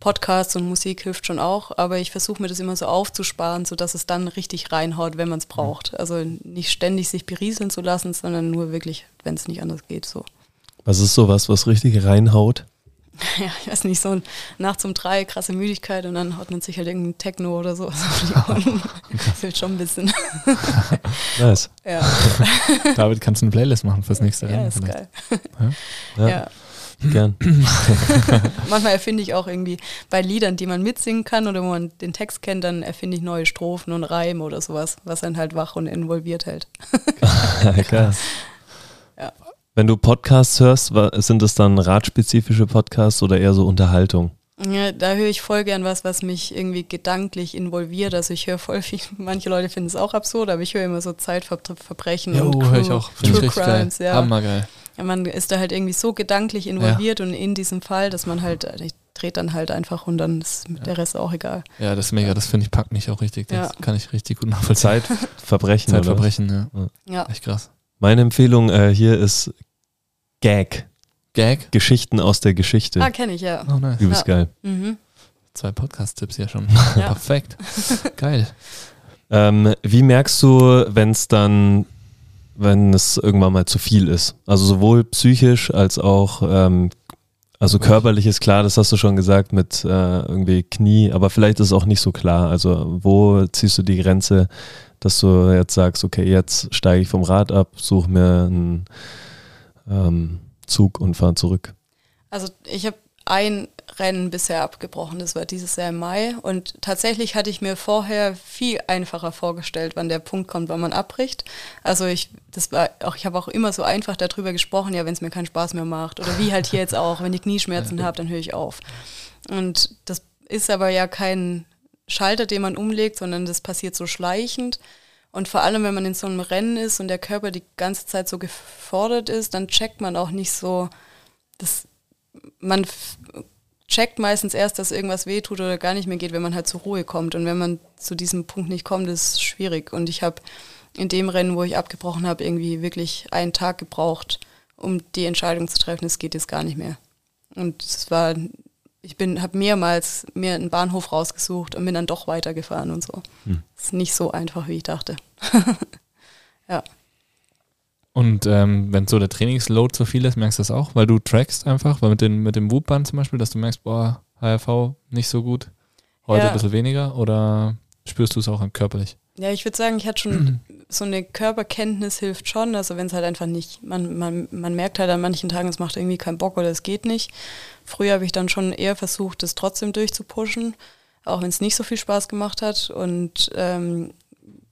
Podcasts und Musik hilft schon auch, aber ich versuche mir das immer so aufzusparen, sodass es dann richtig reinhaut, wenn man es braucht. Also nicht ständig sich berieseln zu lassen, sondern nur wirklich, wenn es nicht anders geht, so. Was ist sowas, was richtig reinhaut? (laughs) ja, ich weiß nicht, so nachts um drei krasse Müdigkeit und dann haut man sich halt irgendein Techno oder so. (laughs) (laughs) das hilft schon ein bisschen. nice. Ja. David, kannst du eine Playlist machen fürs nächste Rennen? Ja, ist vielleicht. geil. Ja. ja. Gern. Manchmal erfinde ich auch irgendwie bei Liedern, die man mitsingen kann oder wo man den Text kennt, dann erfinde ich neue Strophen und Reime oder sowas, was dann halt wach und involviert hält. Krass. Ja. Wenn du Podcasts hörst, sind das dann radspezifische Podcasts oder eher so Unterhaltung? Ja, da höre ich voll gern was, was mich irgendwie gedanklich involviert. Also ich höre voll viel, (laughs) manche Leute finden es auch absurd, aber ich höre immer so Zeitverbrechen jo, und höre ich auch. True ich Crimes, geil. ja. Hammergeil. Ja, man ist da halt irgendwie so gedanklich involviert ja. und in diesem Fall, dass man halt, ich dreht dann halt einfach und dann ist ja. der Rest auch egal. Ja, das ist mega, das finde ich packt mich auch richtig. Das ja. kann ich richtig gut nachvollziehen. Zeitverbrechen. Zeitverbrechen, ja. ja. Echt krass. Meine Empfehlung äh, hier ist Gag. Gag? Geschichten aus der Geschichte. Ah, kenne ich, ja. Oh, nice. Übelst ja. geil. Mhm. Zwei Podcast-Tipps ja schon. (laughs) Ja. Perfekt. (laughs) geil. Ähm, wie merkst du, wenn es dann, wenn es irgendwann mal zu viel ist? Also sowohl psychisch als auch, ähm, also körperlich ist klar, das hast du schon gesagt mit äh, irgendwie Knie, aber vielleicht ist es auch nicht so klar. Also wo ziehst du die Grenze, dass du jetzt sagst, okay, jetzt steige ich vom Rad ab, suche mir ein ähm, Zug und fahre zurück? Also ich habe ein Rennen bisher abgebrochen, das war dieses Jahr im Mai und tatsächlich hatte ich mir vorher viel einfacher vorgestellt, wann der Punkt kommt, wann man abbricht. Also ich, das war auch, ich habe auch immer so einfach darüber gesprochen, ja, wenn es mir keinen Spaß mehr macht oder wie halt hier jetzt auch, wenn ich Knieschmerzen habe, dann höre ich auf. Und das ist aber ja kein Schalter, den man umlegt, sondern das passiert so schleichend. Und vor allem, wenn man in so einem Rennen ist und der Körper die ganze Zeit so gefordert ist, dann checkt man auch nicht so, dass man checkt meistens erst, dass irgendwas wehtut oder gar nicht mehr geht, wenn man halt zur Ruhe kommt. Und wenn man zu diesem Punkt nicht kommt, ist es schwierig. Und ich habe in dem Rennen, wo ich abgebrochen habe, irgendwie wirklich einen Tag gebraucht, um die Entscheidung zu treffen, es geht jetzt gar nicht mehr. Und es war ich bin, habe mehrmals mir einen Bahnhof rausgesucht und bin dann doch weitergefahren und so. Hm. Ist nicht so einfach, wie ich dachte. (laughs) ja. Und ähm, wenn so der Trainingsload zu viel ist, merkst du das auch, weil du trackst einfach, weil mit, den, mit dem Whoop-Band zum Beispiel, dass du merkst, boah, HRV nicht so gut, heute ja. ein bisschen weniger oder spürst du es auch körperlich? Ja, ich würde sagen, ich hatte schon (clears throat) so eine Körperkenntnis hilft schon. Also wenn es halt einfach nicht, man, man, man merkt halt an manchen Tagen, es macht irgendwie keinen Bock oder es geht nicht. Früher habe ich dann schon eher versucht, das trotzdem durchzupushen, auch wenn es nicht so viel Spaß gemacht hat. Und ähm,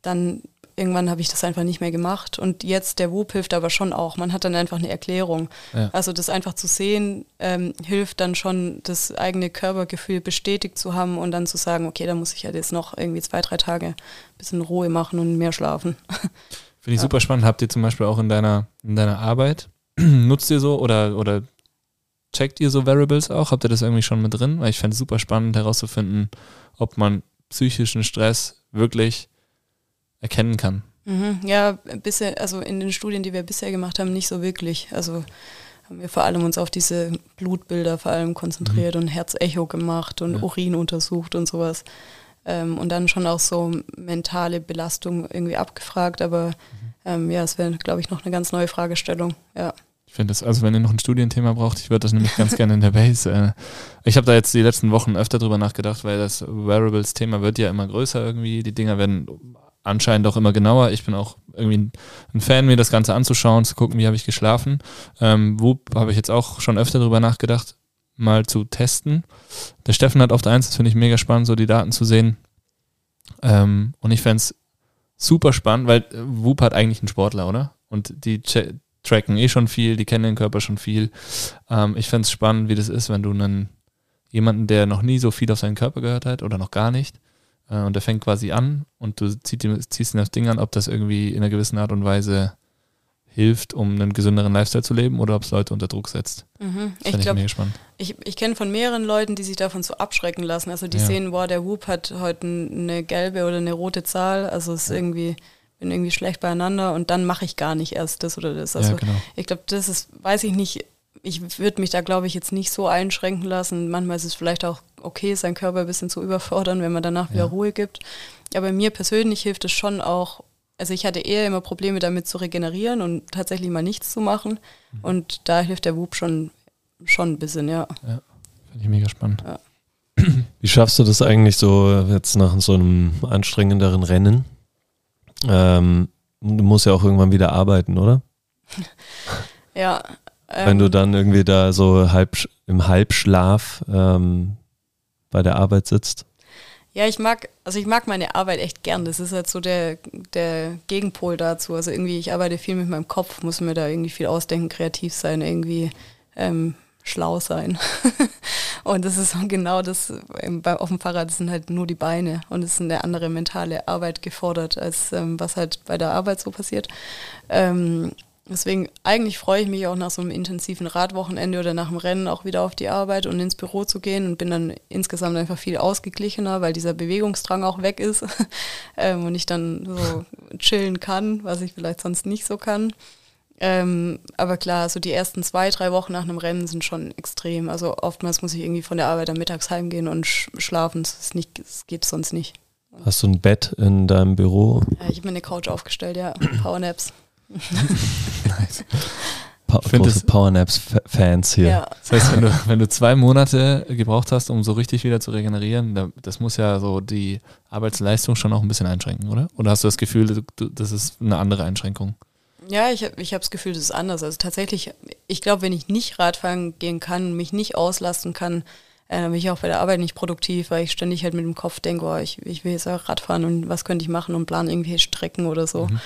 dann irgendwann habe ich das einfach nicht mehr gemacht. Und jetzt der Whoop hilft aber schon auch. Man hat dann einfach eine Erklärung. Ja. Also das einfach zu sehen, ähm, hilft dann schon, das eigene Körpergefühl bestätigt zu haben und dann zu sagen, okay, da muss ich halt jetzt noch irgendwie zwei, drei Tage ein bisschen Ruhe machen und mehr schlafen. (laughs) Finde ich ja. super spannend. Habt ihr zum Beispiel auch in deiner, in deiner Arbeit, (clears throat) nutzt ihr so oder, oder checkt ihr so Variables auch? Habt ihr das irgendwie schon mit drin? Weil ich fände es super spannend herauszufinden, ob man psychischen Stress wirklich erkennen kann. Mhm, ja, bisher, also in den Studien, die wir bisher gemacht haben, nicht so wirklich. Also haben wir vor allem uns auf diese Blutbilder vor allem konzentriert mhm. und Herzecho gemacht und ja. Urin untersucht und sowas. Ähm, und dann schon auch so mentale Belastung irgendwie abgefragt, aber mhm. ähm, ja, es wäre, glaube ich, noch eine ganz neue Fragestellung. Ja. Ich finde das, also wenn ihr noch ein Studienthema braucht, ich würde das nämlich ganz gerne in der Base. Äh, ich habe da jetzt die letzten Wochen öfter drüber nachgedacht, weil das Wearables-Thema wird ja immer größer irgendwie. Die Dinger werden anscheinend auch immer genauer. Ich bin auch irgendwie ein Fan, mir das Ganze anzuschauen, zu gucken, wie habe ich geschlafen. Ähm, Whoop habe ich jetzt auch schon öfter drüber nachgedacht, mal zu testen. Der Steffen hat oft eins, das finde ich mega spannend, so die Daten zu sehen. Ähm, und ich fände es super spannend, weil Whoop hat eigentlich einen Sportler, oder? Und die tracken eh schon viel, die kennen den Körper schon viel. Ähm, ich fände es spannend, wie das ist, wenn du einen jemanden, der noch nie so viel auf seinen Körper gehört hat oder noch gar nicht, äh, und der fängt quasi an und du ziehst ihm, ziehst ihm das Ding an, ob das irgendwie in einer gewissen Art und Weise hilft, um einen gesünderen Lifestyle zu leben oder ob es Leute unter Druck setzt. Mhm. Ich glaube, ich, ich kenne von mehreren Leuten, die sich davon so abschrecken lassen. Also die ja. sehen, boah, der Whoop hat heute eine gelbe oder eine rote Zahl, also es ist ja. irgendwie bin irgendwie schlecht beieinander und dann mache ich gar nicht erst das oder das. Also ja, genau. ich glaube, das ist, weiß ich nicht, ich würde mich da, glaube ich, jetzt nicht so einschränken lassen. Manchmal ist es vielleicht auch okay, seinen Körper ein bisschen zu überfordern, wenn man danach wieder ja. Ruhe gibt. Aber mir persönlich hilft es schon auch, also ich hatte eher immer Probleme damit zu regenerieren und tatsächlich mal nichts zu machen. Mhm. Und da hilft der Whoop schon, schon ein bisschen, ja. Ja, finde ich mega spannend. Ja. (clears throat) Wie schaffst du das eigentlich so jetzt nach so einem anstrengenderen Rennen? Ähm, du musst ja auch irgendwann wieder arbeiten, oder? (laughs) ja, wenn du ähm. dann irgendwie da so halb, im Halbschlaf ähm, bei der Arbeit sitzt? Ja, ich mag, also ich mag meine Arbeit echt gern. Das ist halt so der, der Gegenpol dazu. Also irgendwie, ich arbeite viel mit meinem Kopf, muss mir da irgendwie viel ausdenken, kreativ sein, irgendwie ähm, schlau sein. (laughs) und das ist genau das, auf dem Fahrrad sind halt nur die Beine und es ist eine andere mentale Arbeit gefordert, als ähm, was halt bei der Arbeit so passiert. Ähm, Deswegen, eigentlich freue ich mich auch nach so einem intensiven Radwochenende oder nach dem Rennen auch wieder auf die Arbeit und ins Büro zu gehen und bin dann insgesamt einfach viel ausgeglichener, weil dieser Bewegungsdrang auch weg ist (laughs) ähm, und ich dann so chillen kann, was ich vielleicht sonst nicht so kann. Ähm, aber klar, so die ersten zwei, drei Wochen nach einem Rennen sind schon extrem. Also oftmals muss ich irgendwie von der Arbeit am Mittags heimgehen und sch schlafen. Das geht sonst nicht. Hast du ein Bett in deinem Büro? Ja, ich habe mir eine Couch aufgestellt, ja. Powernaps (laughs) nice. Pa große Powernaps-Fans hier. Ja. Das heißt, wenn du, wenn du zwei Monate gebraucht hast, um so richtig wieder zu regenerieren, das muss ja so die Arbeitsleistung schon auch ein bisschen einschränken, oder? Oder hast du das Gefühl, das ist eine andere Einschränkung? Ja, ich habe ich hab das Gefühl, das ist anders. Also tatsächlich, ich glaube, wenn ich nicht Radfahren gehen kann, mich nicht auslasten kann, äh, bin ich auch bei der Arbeit nicht produktiv, weil ich ständig halt mit dem Kopf denke, oh, ich, ich will jetzt auch Radfahren und was könnte ich machen und plan irgendwie Strecken oder so. Mhm.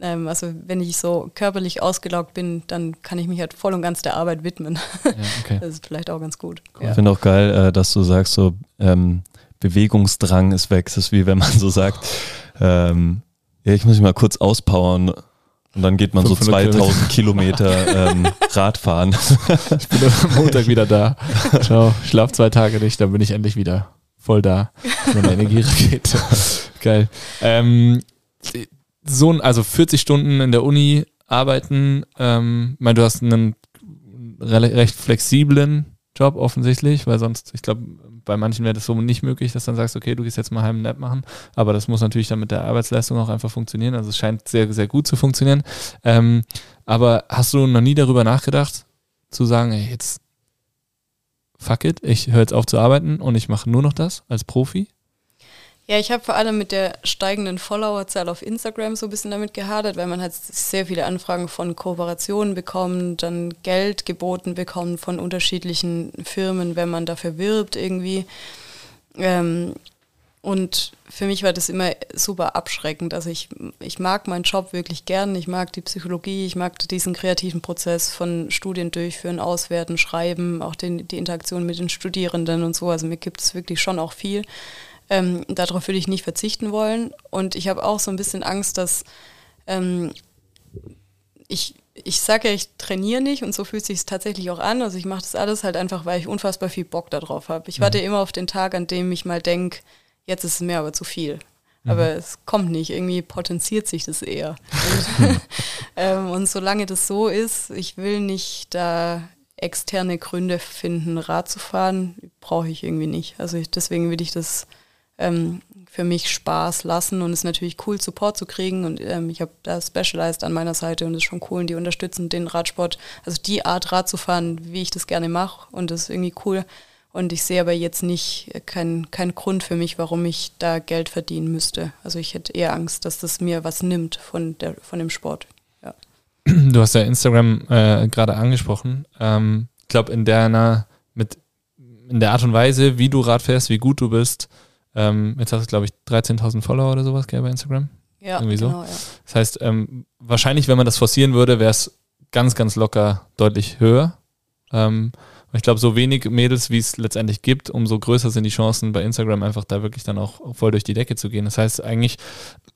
Ähm, also wenn ich so körperlich ausgelaugt bin, dann kann ich mich halt voll und ganz der Arbeit widmen. Ja, okay. (laughs) Das ist vielleicht auch ganz gut. Cool. Ja. Ich finde auch geil, äh, dass du sagst, so ähm, Bewegungsdrang ist weg. Das ist wie wenn man so sagt, ähm, ja, ich muss mich mal kurz auspowern. Und dann geht man so 2000 Kilometer ähm, (laughs) Radfahren. Ich bin am Montag wieder da. Ciao. Ich schlaf zwei Tage nicht, dann bin ich endlich wieder voll da. Meine Energierakete. (laughs) Geil. Ähm, so, also 40 Stunden in der Uni arbeiten, ähm, ich meine, du hast einen recht flexiblen Job offensichtlich, weil sonst, ich glaube, bei manchen wäre das so nicht möglich, dass du dann sagst, okay, du gehst jetzt mal heim Nap machen, aber das muss natürlich dann mit der Arbeitsleistung auch einfach funktionieren, also es scheint sehr, sehr gut zu funktionieren. Ähm, aber hast du noch nie darüber nachgedacht, zu sagen, ey, jetzt fuck it, ich höre jetzt auf zu arbeiten und ich mache nur noch das als Profi? Ja, ich habe vor allem mit der steigenden Followerzahl auf Instagram so ein bisschen damit gehadert, weil man hat sehr viele Anfragen von Kooperationen bekommen, dann Geld geboten bekommen von unterschiedlichen Firmen, wenn man dafür wirbt irgendwie. Ähm, und für mich war das immer super abschreckend. Also ich, ich mag meinen Job wirklich gern, ich mag die Psychologie, ich mag diesen kreativen Prozess von Studien durchführen, auswerten, schreiben, auch den, die Interaktion mit den Studierenden und so. Also mir gibt es wirklich schon auch viel. Ähm, darauf würde ich nicht verzichten wollen. Und ich habe auch so ein bisschen Angst, dass ähm, ich ich sage ja, ich trainiere nicht und so fühlt sich es tatsächlich auch an. Also ich mache das alles halt einfach, weil ich unfassbar viel Bock darauf habe. Ich warte immer auf den Tag, an dem ich mal denke, jetzt ist es mir aber zu viel. Aber es kommt nicht, irgendwie potenziert sich das eher. Und, (laughs) (laughs) ähm, und solange das so ist, ich will nicht da externe Gründe finden, Rad zu fahren, brauche ich irgendwie nicht. Also ich, deswegen will ich das ähm, für mich Spaß lassen und es ist natürlich cool, Support zu kriegen und ähm, ich habe da Specialized an meiner Seite und es ist schon cool und die unterstützen den Radsport, also die Art Rad zu fahren, wie ich das gerne mache und das ist irgendwie cool und ich sehe aber jetzt nicht keinen kein Grund für mich, warum ich da Geld verdienen müsste. Also ich hätte eher Angst, dass das mir was nimmt von, der, von dem Sport. Ja. (clears throat) Du hast ja Instagram äh, gerade angesprochen. Ähm, ich glaube, in in der Art und Weise, wie du Rad fährst, wie gut du bist, ähm, jetzt hast du, glaube ich, 13.000 Follower oder sowas, gell, bei Instagram? Ja, Irgendwie so. genau, ja. Das heißt, ähm, wahrscheinlich, wenn man das forcieren würde, wäre es ganz, ganz locker deutlich höher. Ähm, ich glaube, so wenig Mädels, wie es letztendlich gibt, umso größer sind die Chancen bei Instagram einfach da wirklich dann auch voll durch die Decke zu gehen. Das heißt, eigentlich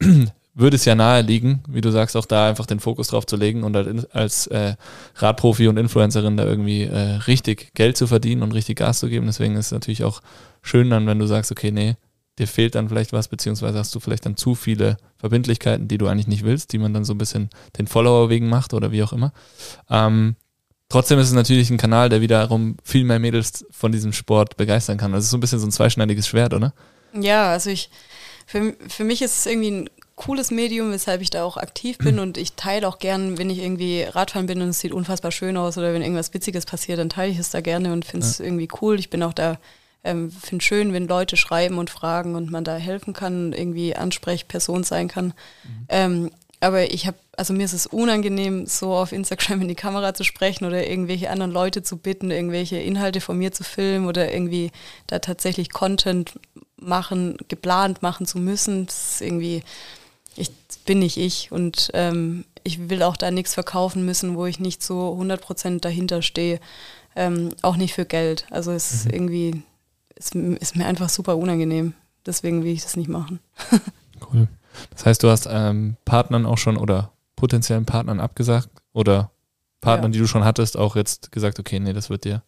(clears throat) würde es ja nahe liegen, wie du sagst, auch da einfach den Fokus drauf zu legen und halt als äh, Radprofi und Influencerin da irgendwie äh, richtig Geld zu verdienen und richtig Gas zu geben. Deswegen ist es natürlich auch schön dann, wenn du sagst, okay, nee, dir fehlt dann vielleicht was, beziehungsweise hast du vielleicht dann zu viele Verbindlichkeiten, die du eigentlich nicht willst, die man dann so ein bisschen den Follower wegen macht oder wie auch immer. Ähm, trotzdem ist es natürlich ein Kanal, der wiederum viel mehr Mädels von diesem Sport begeistern kann. Das ist so ein bisschen so ein zweischneidiges Schwert, oder? Ja, also ich, für, für mich ist es irgendwie ein cooles Medium, weshalb ich da auch aktiv bin und ich teile auch gern, wenn ich irgendwie Radfahren bin und es sieht unfassbar schön aus oder wenn irgendwas Witziges passiert, dann teile ich es da gerne und finde es ja. irgendwie cool. Ich bin auch da, ähm, finde schön, wenn Leute schreiben und fragen und man da helfen kann, irgendwie Ansprechperson sein kann. Mhm. Ähm, aber ich habe, also mir ist es unangenehm, so auf Instagram in die Kamera zu sprechen oder irgendwelche anderen Leute zu bitten, irgendwelche Inhalte von mir zu filmen oder irgendwie da tatsächlich Content machen, geplant machen zu müssen. Das ist irgendwie, ich bin nicht ich und ähm, ich will auch da nichts verkaufen müssen, wo ich nicht so 100% dahinter stehe. Ähm, auch nicht für Geld. Also es ist mhm. irgendwie, es ist mir einfach super unangenehm. Deswegen will ich das nicht machen. (laughs) cool. Das heißt, du hast ähm, Partnern auch schon oder potenziellen Partnern abgesagt oder Partnern, ja. die du schon hattest, auch jetzt gesagt, okay, nee, das wird dir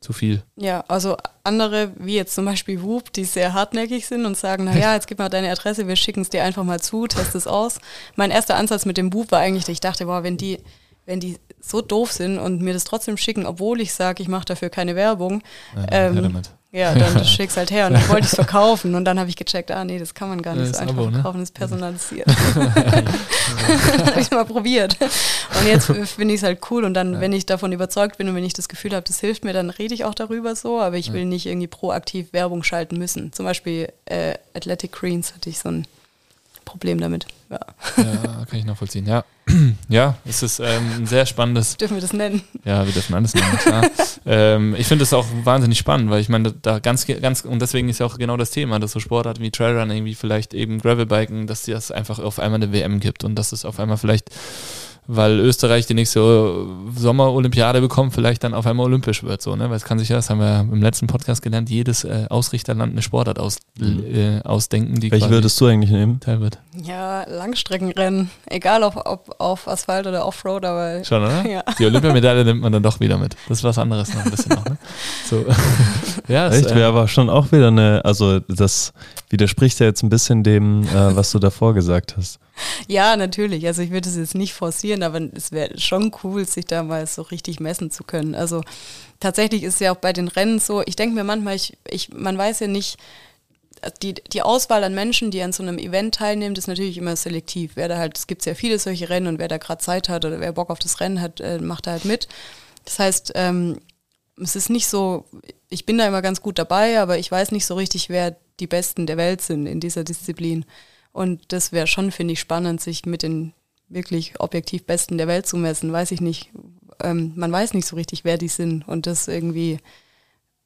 zu viel. Ja, also andere, wie jetzt zum Beispiel Whoop, die sehr hartnäckig sind und sagen, naja, (laughs) jetzt gib mal deine Adresse, wir schicken es dir einfach mal zu, test es aus. Mein erster Ansatz mit dem Whoop war eigentlich, ich dachte, boah, wenn die, wenn die so doof sind und mir das trotzdem schicken, obwohl ich sage, ich mache dafür keine Werbung, ja, ähm, ja, dann schick's halt her. Und dann wollte ich es verkaufen und dann habe ich gecheckt, ah nee, das kann man gar nicht so einfach Abo, ne? verkaufen, das ist personalisiert. (laughs) (laughs) habe ich mal probiert. Und jetzt finde ich es halt cool und dann, ja. wenn ich davon überzeugt bin und wenn ich das Gefühl habe, das hilft mir, dann rede ich auch darüber so, aber ich will nicht irgendwie proaktiv Werbung schalten müssen. Zum Beispiel äh, Athletic Greens hatte ich so ein Problem damit. Ja, ja kann ich nachvollziehen. Ja, (clears throat) ja es ist ähm, ein sehr spannendes. (laughs) Dürfen wir das nennen? Ja, wir dürfen alles nennen, klar. ähm, ich finde es auch wahnsinnig spannend, weil ich meine, da ganz, ganz, und deswegen ist ja auch genau das Thema, dass so Sportarten wie Trailrun irgendwie vielleicht eben Gravelbiken, dass es einfach auf einmal eine WM gibt und dass es auf einmal vielleicht weil Österreich die nächste Sommerolympiade bekommt, vielleicht dann auf einmal olympisch wird. So, ne? Weil es kann sich ja, das haben wir im letzten Podcast gelernt, jedes äh, Ausrichterland eine Sportart aus, mhm. äh, ausdenken. Die Welche würdest du eigentlich nehmen? Teilwert. Ja, Langstreckenrennen. Egal ob, ob auf Asphalt oder Offroad, aber. Schon, oder? (laughs) Ja. Die Olympiamedaille nimmt man dann doch wieder mit. Das ist was anderes noch ein bisschen noch, ne? So. (laughs) ja, Echt? Wäre äh, aber schon auch wieder eine, also das widerspricht ja jetzt ein bisschen dem, äh, was du davor gesagt hast. Ja, natürlich. Also ich würde es jetzt nicht forcieren, aber es wäre schon cool, sich da mal so richtig messen zu können. Also tatsächlich ist es ja auch bei den Rennen so, ich denke mir manchmal, ich, ich, man weiß ja nicht, die, die Auswahl an Menschen, die an so einem Event teilnehmen, ist natürlich immer selektiv. Wer da halt, es gibt sehr viele solche Rennen und wer da gerade Zeit hat oder wer Bock auf das Rennen hat, äh, macht da halt mit. Das heißt, ähm, es ist nicht so, ich bin da immer ganz gut dabei, aber ich weiß nicht so richtig, wer die Besten der Welt sind in dieser Disziplin. Und das wäre schon, finde ich, spannend, sich mit den wirklich objektiv Besten der Welt zu messen. Weiß ich nicht. Ähm, man weiß nicht so richtig, wer die sind. Und das irgendwie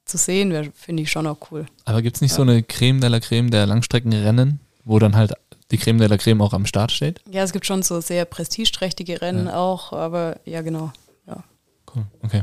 zu sehen, wäre, finde ich schon auch cool. Aber gibt es nicht ja. so eine Creme de la Creme der Langstreckenrennen, wo dann halt die Creme de la Creme auch am Start steht? Ja, es gibt schon so sehr prestigeträchtige Rennen ja. auch, aber ja, genau. Ja. Cool, okay.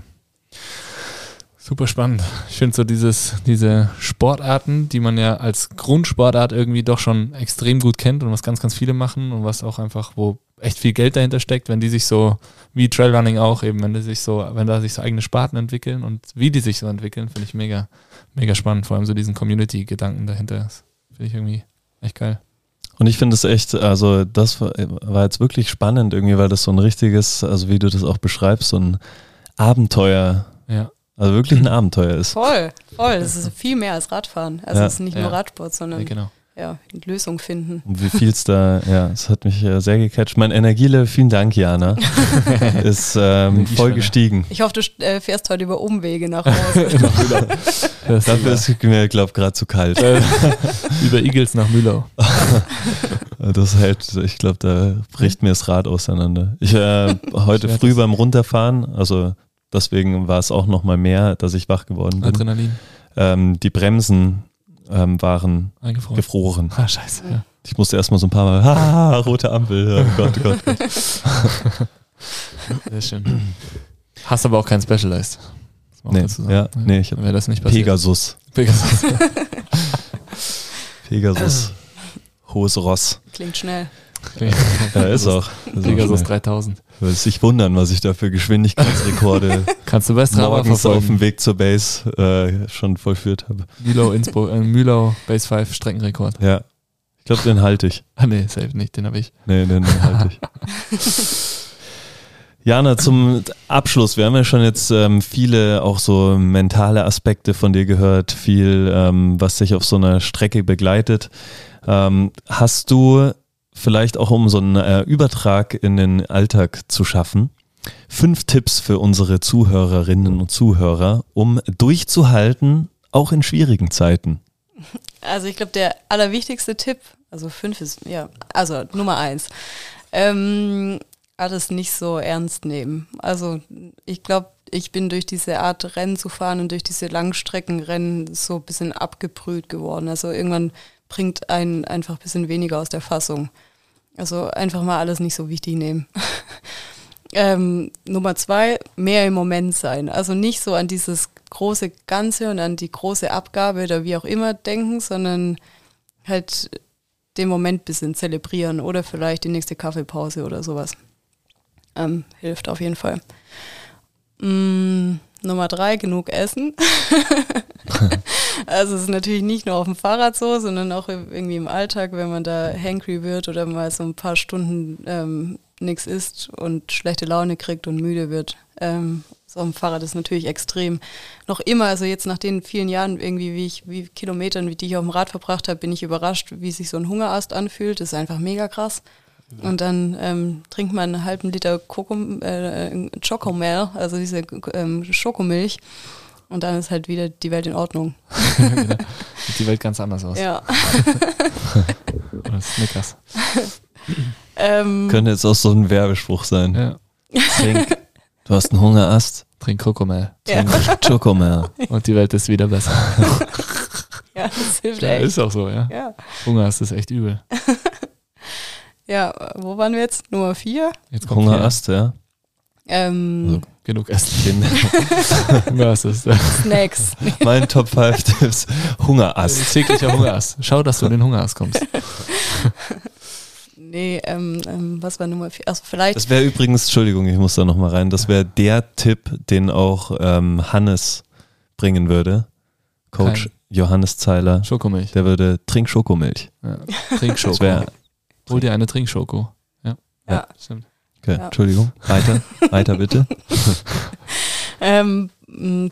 Super spannend. Ich finde so dieses, diese Sportarten, die man ja als Grundsportart irgendwie doch schon extrem gut kennt und was ganz, ganz viele machen und was auch einfach, wo echt viel Geld dahinter steckt, wenn die sich so, wie Trailrunning auch eben, wenn die sich so, wenn da sich so eigene Sparten entwickeln und wie die sich so entwickeln, finde ich mega, mega spannend. Vor allem so diesen Community-Gedanken dahinter. Finde ich irgendwie echt geil. Und ich finde es echt, also das war jetzt wirklich spannend irgendwie, weil das so ein richtiges, also wie du das auch beschreibst, so ein Abenteuer. Also wirklich ein (laughs) Abenteuer ist. Voll, voll. Das ist viel mehr als Radfahren. Also Ja. es ist nicht Ja. nur Radsport, ja sondern genau. ja, eine Lösung finden. Und wie viel es da, ja, es hat mich äh, sehr gecatcht. Mein Energielevel, vielen Dank, Jana, (laughs) ist ähm, voll gestiegen. Ich hoffe, du äh, fährst heute über Umwege nach (laughs) Hause. Das Dafür ist mir, glaube ich, gerade zu kalt. äh, über Igels nach Mühlau. Das hält, ich glaube, da bricht mir das Rad auseinander. Ich äh, heute früh beim Runterfahren, also deswegen war es auch noch mal mehr, dass ich wach geworden bin. Adrenalin. Ähm, die Bremsen ähm, waren Eingefroren. gefroren. Ah, scheiße. Ja. Ich musste erstmal so ein paar Mal, (laughs) ha, rote Ampel, oh Gott, oh Gott, Gott. Sehr schön. Hast aber auch kein Specialized. Nee, sagen. ja, nee, ich habe das nicht passiert. Pegasus. Pegasus. (laughs) (laughs) Pegasus. Hohes Ross. Klingt schnell. Ja, ist auch. Pegasus schnell. 3000. Würde sich wundern, was ich da für Geschwindigkeitsrekorde (laughs) Kannst du morgens auf dem Weg zur Base äh, schon vollführt habe. Mühlau, Innsbruck, äh, Mühlau Base 5 Streckenrekord. Ja. Ich glaube, den halte ich. Ah nee, safe nicht, den habe ich. Nee, den, den halte ich. (laughs) Jana, zum Abschluss. Wir haben ja schon jetzt ähm, viele auch so mentale Aspekte von dir gehört, viel, ähm, was dich auf so einer Strecke begleitet. Ähm, hast du vielleicht auch, um so einen äh, Übertrag in den Alltag zu schaffen, fünf Tipps für unsere Zuhörerinnen und Zuhörer, um durchzuhalten, auch in schwierigen Zeiten? Also ich glaube, der allerwichtigste Tipp, also fünf ist, ja, also Nummer eins, ähm, alles nicht so ernst nehmen. Also ich glaube, ich bin durch diese Art Rennen zu fahren und durch diese Langstreckenrennen so ein bisschen abgebrüht geworden. Also irgendwann bringt einen einfach ein bisschen weniger aus der Fassung. Also einfach mal alles nicht so wichtig nehmen. (laughs) ähm, Nummer zwei, mehr im Moment sein. Also nicht so an dieses große Ganze und an die große Abgabe oder wie auch immer denken, sondern halt den Moment ein bisschen zelebrieren oder vielleicht die nächste Kaffeepause oder sowas. Ähm, hilft auf jeden Fall. Mm, Nummer drei, genug essen. (laughs) (laughs) also es ist natürlich nicht nur auf dem Fahrrad so, sondern auch irgendwie im Alltag, wenn man da hangry wird oder mal so ein paar Stunden ähm, nichts isst und schlechte Laune kriegt und müde wird. Ähm, so am Fahrrad ist natürlich extrem. Noch immer, also jetzt nach den vielen Jahren irgendwie, wie ich, wie Kilometern, wie die ich auf dem Rad verbracht habe, bin ich überrascht, wie sich so ein Hungerast anfühlt. Das ist einfach mega krass. Und dann ähm, trinkt man einen halben Liter Kokom, äh, Chocomel, also diese ähm, Schokomilch. Und dann ist halt wieder die Welt in Ordnung. (laughs) Genau. Sieht die Welt ganz anders aus. Ja. (laughs) (laughs) Oder Snickers. ähm, Könnte jetzt auch so ein Werbespruch sein. Ja. Trink. Du hast einen Hungerast. Trink Krokomel. ja. Chocomel. Und die Welt ist wieder besser. ja, das hilft Ja, echt. ist auch so, ja. Ja. Hunger ist echt übel. ja, wo waren wir jetzt? Nummer vier? Jetzt kommt Hungerast, ja. Ähm, Also, genug essen. Hunger (laughs) ist das. Snacks. mein Top 5 Tipps. Hungerast. Täglicher Hungerast. Schau, dass du in den Hungerast kommst. (laughs) Nee, ähm, ähm, was war Nummer vier? Also vielleicht. Das wäre übrigens, Entschuldigung, ich muss da nochmal rein, das wäre der Tipp, den auch ähm, Hannes bringen würde. Coach Kein- Johannes Zeiler. Schokomilch. Der würde, trink Schokomilch. Ja. Trink Schoko. Hol dir eine Trinkschoko. Ja. Ja. Stimmt. Okay, Ja. Entschuldigung, weiter, weiter bitte. (laughs) Ähm,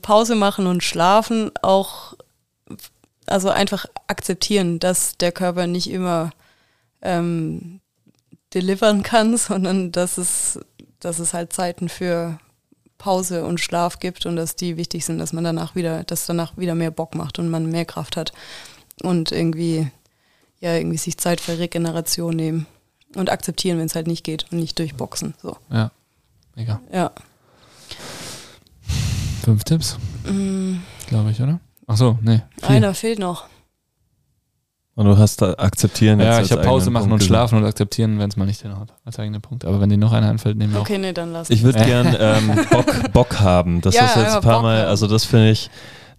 Pause machen und schlafen auch, also einfach akzeptieren, dass der Körper nicht immer ähm, delivern kann, (laughs) sondern dass es, dass es halt Zeiten für Pause und Schlaf gibt und dass die wichtig sind, dass man danach wieder, dass danach wieder mehr Bock macht und man mehr Kraft hat und irgendwie, ja, irgendwie sich Zeit für Regeneration nehmen und akzeptieren, wenn es halt nicht geht und nicht durchboxen. So, Ja. Mega. ja. Fünf Tipps, Mm, glaube ich, oder? Ach so, nee. Vier. einer fehlt noch. Und du hast da akzeptieren jetzt Ja, ich habe Pause machen Punkt und schlafen und akzeptieren, wenn es mal nicht hinhaut. Als eigenen Punkt. Aber wenn dir noch einer einfällt, nehmen wir Okay, nee, dann lass. Ich würde Äh. gern ähm, (laughs) Bock, Bock haben. Das Ja, ist jetzt ja, ein paar Bock Mal, haben. also das finde ich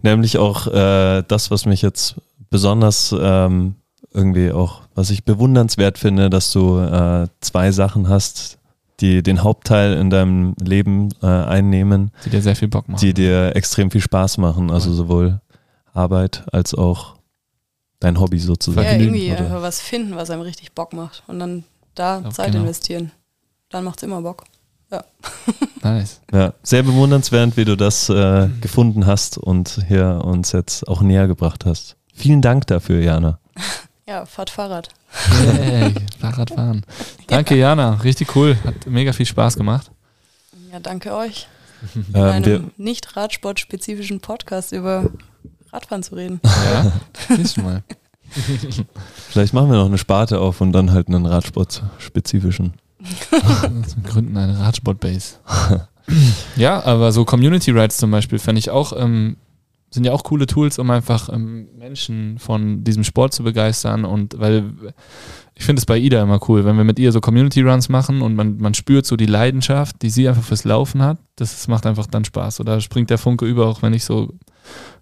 nämlich auch äh, das, was mich jetzt besonders ähm, irgendwie auch, was ich bewundernswert finde, dass du äh, zwei Sachen hast, die den Hauptteil in deinem Leben äh, einnehmen, Die dir sehr viel Bock machen. die dir extrem viel Spaß machen. Also sowohl Arbeit als auch dein Hobby sozusagen. Ja, irgendwie oder? was finden, was einem richtig Bock macht. Und dann da Ja, Zeit genau. investieren. Dann macht's immer Bock. (laughs) nice. Ja, sehr bewundernswert, wie du das äh, gefunden hast und hier uns jetzt auch näher gebracht hast. Vielen Dank dafür, Jana. (laughs) Ja, fahrt Fahrrad. Yay, Fahrradfahren. (laughs) Danke, Jana. Richtig cool. Hat mega viel Spaß gemacht. Ja, danke euch. (laughs) In Ähm, einem nicht Radsport-spezifischen Podcast über Radfahren zu reden. Ja, du mal. (laughs) vielleicht machen wir noch eine Sparte auf und dann halt einen Radsport-spezifischen. Zum Gründen eine Radsport-Base. ja, aber so Community Rides zum Beispiel fände ich auch, ähm, sind ja auch coole Tools, um einfach ähm, Menschen von diesem Sport zu begeistern und weil ich finde es bei Ida immer cool, wenn wir mit ihr so Community Runs machen und man, man spürt so die Leidenschaft, die sie einfach fürs Laufen hat, das, macht einfach dann Spaß. Oder springt der Funke über, auch wenn ich so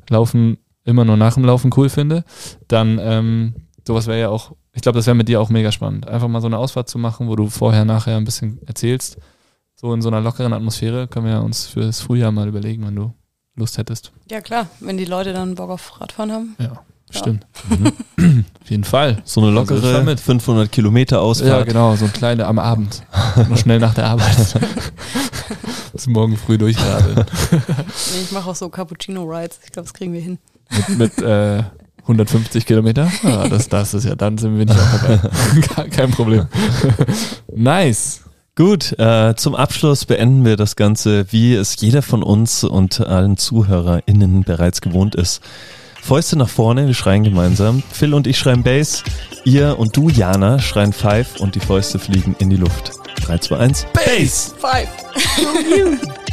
Laufen immer nur nach dem Laufen cool finde, dann ähm, sowas wäre ja auch, ich glaube, das wäre mit dir auch mega spannend. Einfach mal so eine Ausfahrt zu machen, wo du vorher, nachher ein bisschen erzählst. So in so einer lockeren Atmosphäre können wir uns für das Frühjahr mal überlegen, wenn du Lust hättest. Ja, klar, wenn die Leute dann Bock auf Radfahren haben. Ja, stimmt. Auf jeden Fall. So eine Also lockere mit. 500 Kilometer Ja, Ausfahrt. genau, so ein kleiner am Abend. (laughs) Noch schnell nach der Arbeit. (laughs) Bis morgen früh durchradeln. (laughs) Nee, ich mache auch so Cappuccino-Rides. Ich glaube, das kriegen wir hin. Mit, mit äh, 150 Kilometer. Ja, das, das ist ja, dann sind wir nicht auch dabei. Ke- Kein Problem. nice. Gut, äh, zum Abschluss beenden wir das Ganze, wie es jeder von uns und allen ZuhörerInnen bereits gewohnt ist. Fäuste nach vorne, wir schreien gemeinsam. Phil und ich schreien Bass, ihr und du, Jana, schreien Five und die Fäuste fliegen in die Luft. 3, 2, 1, Bass! Five! (laughs)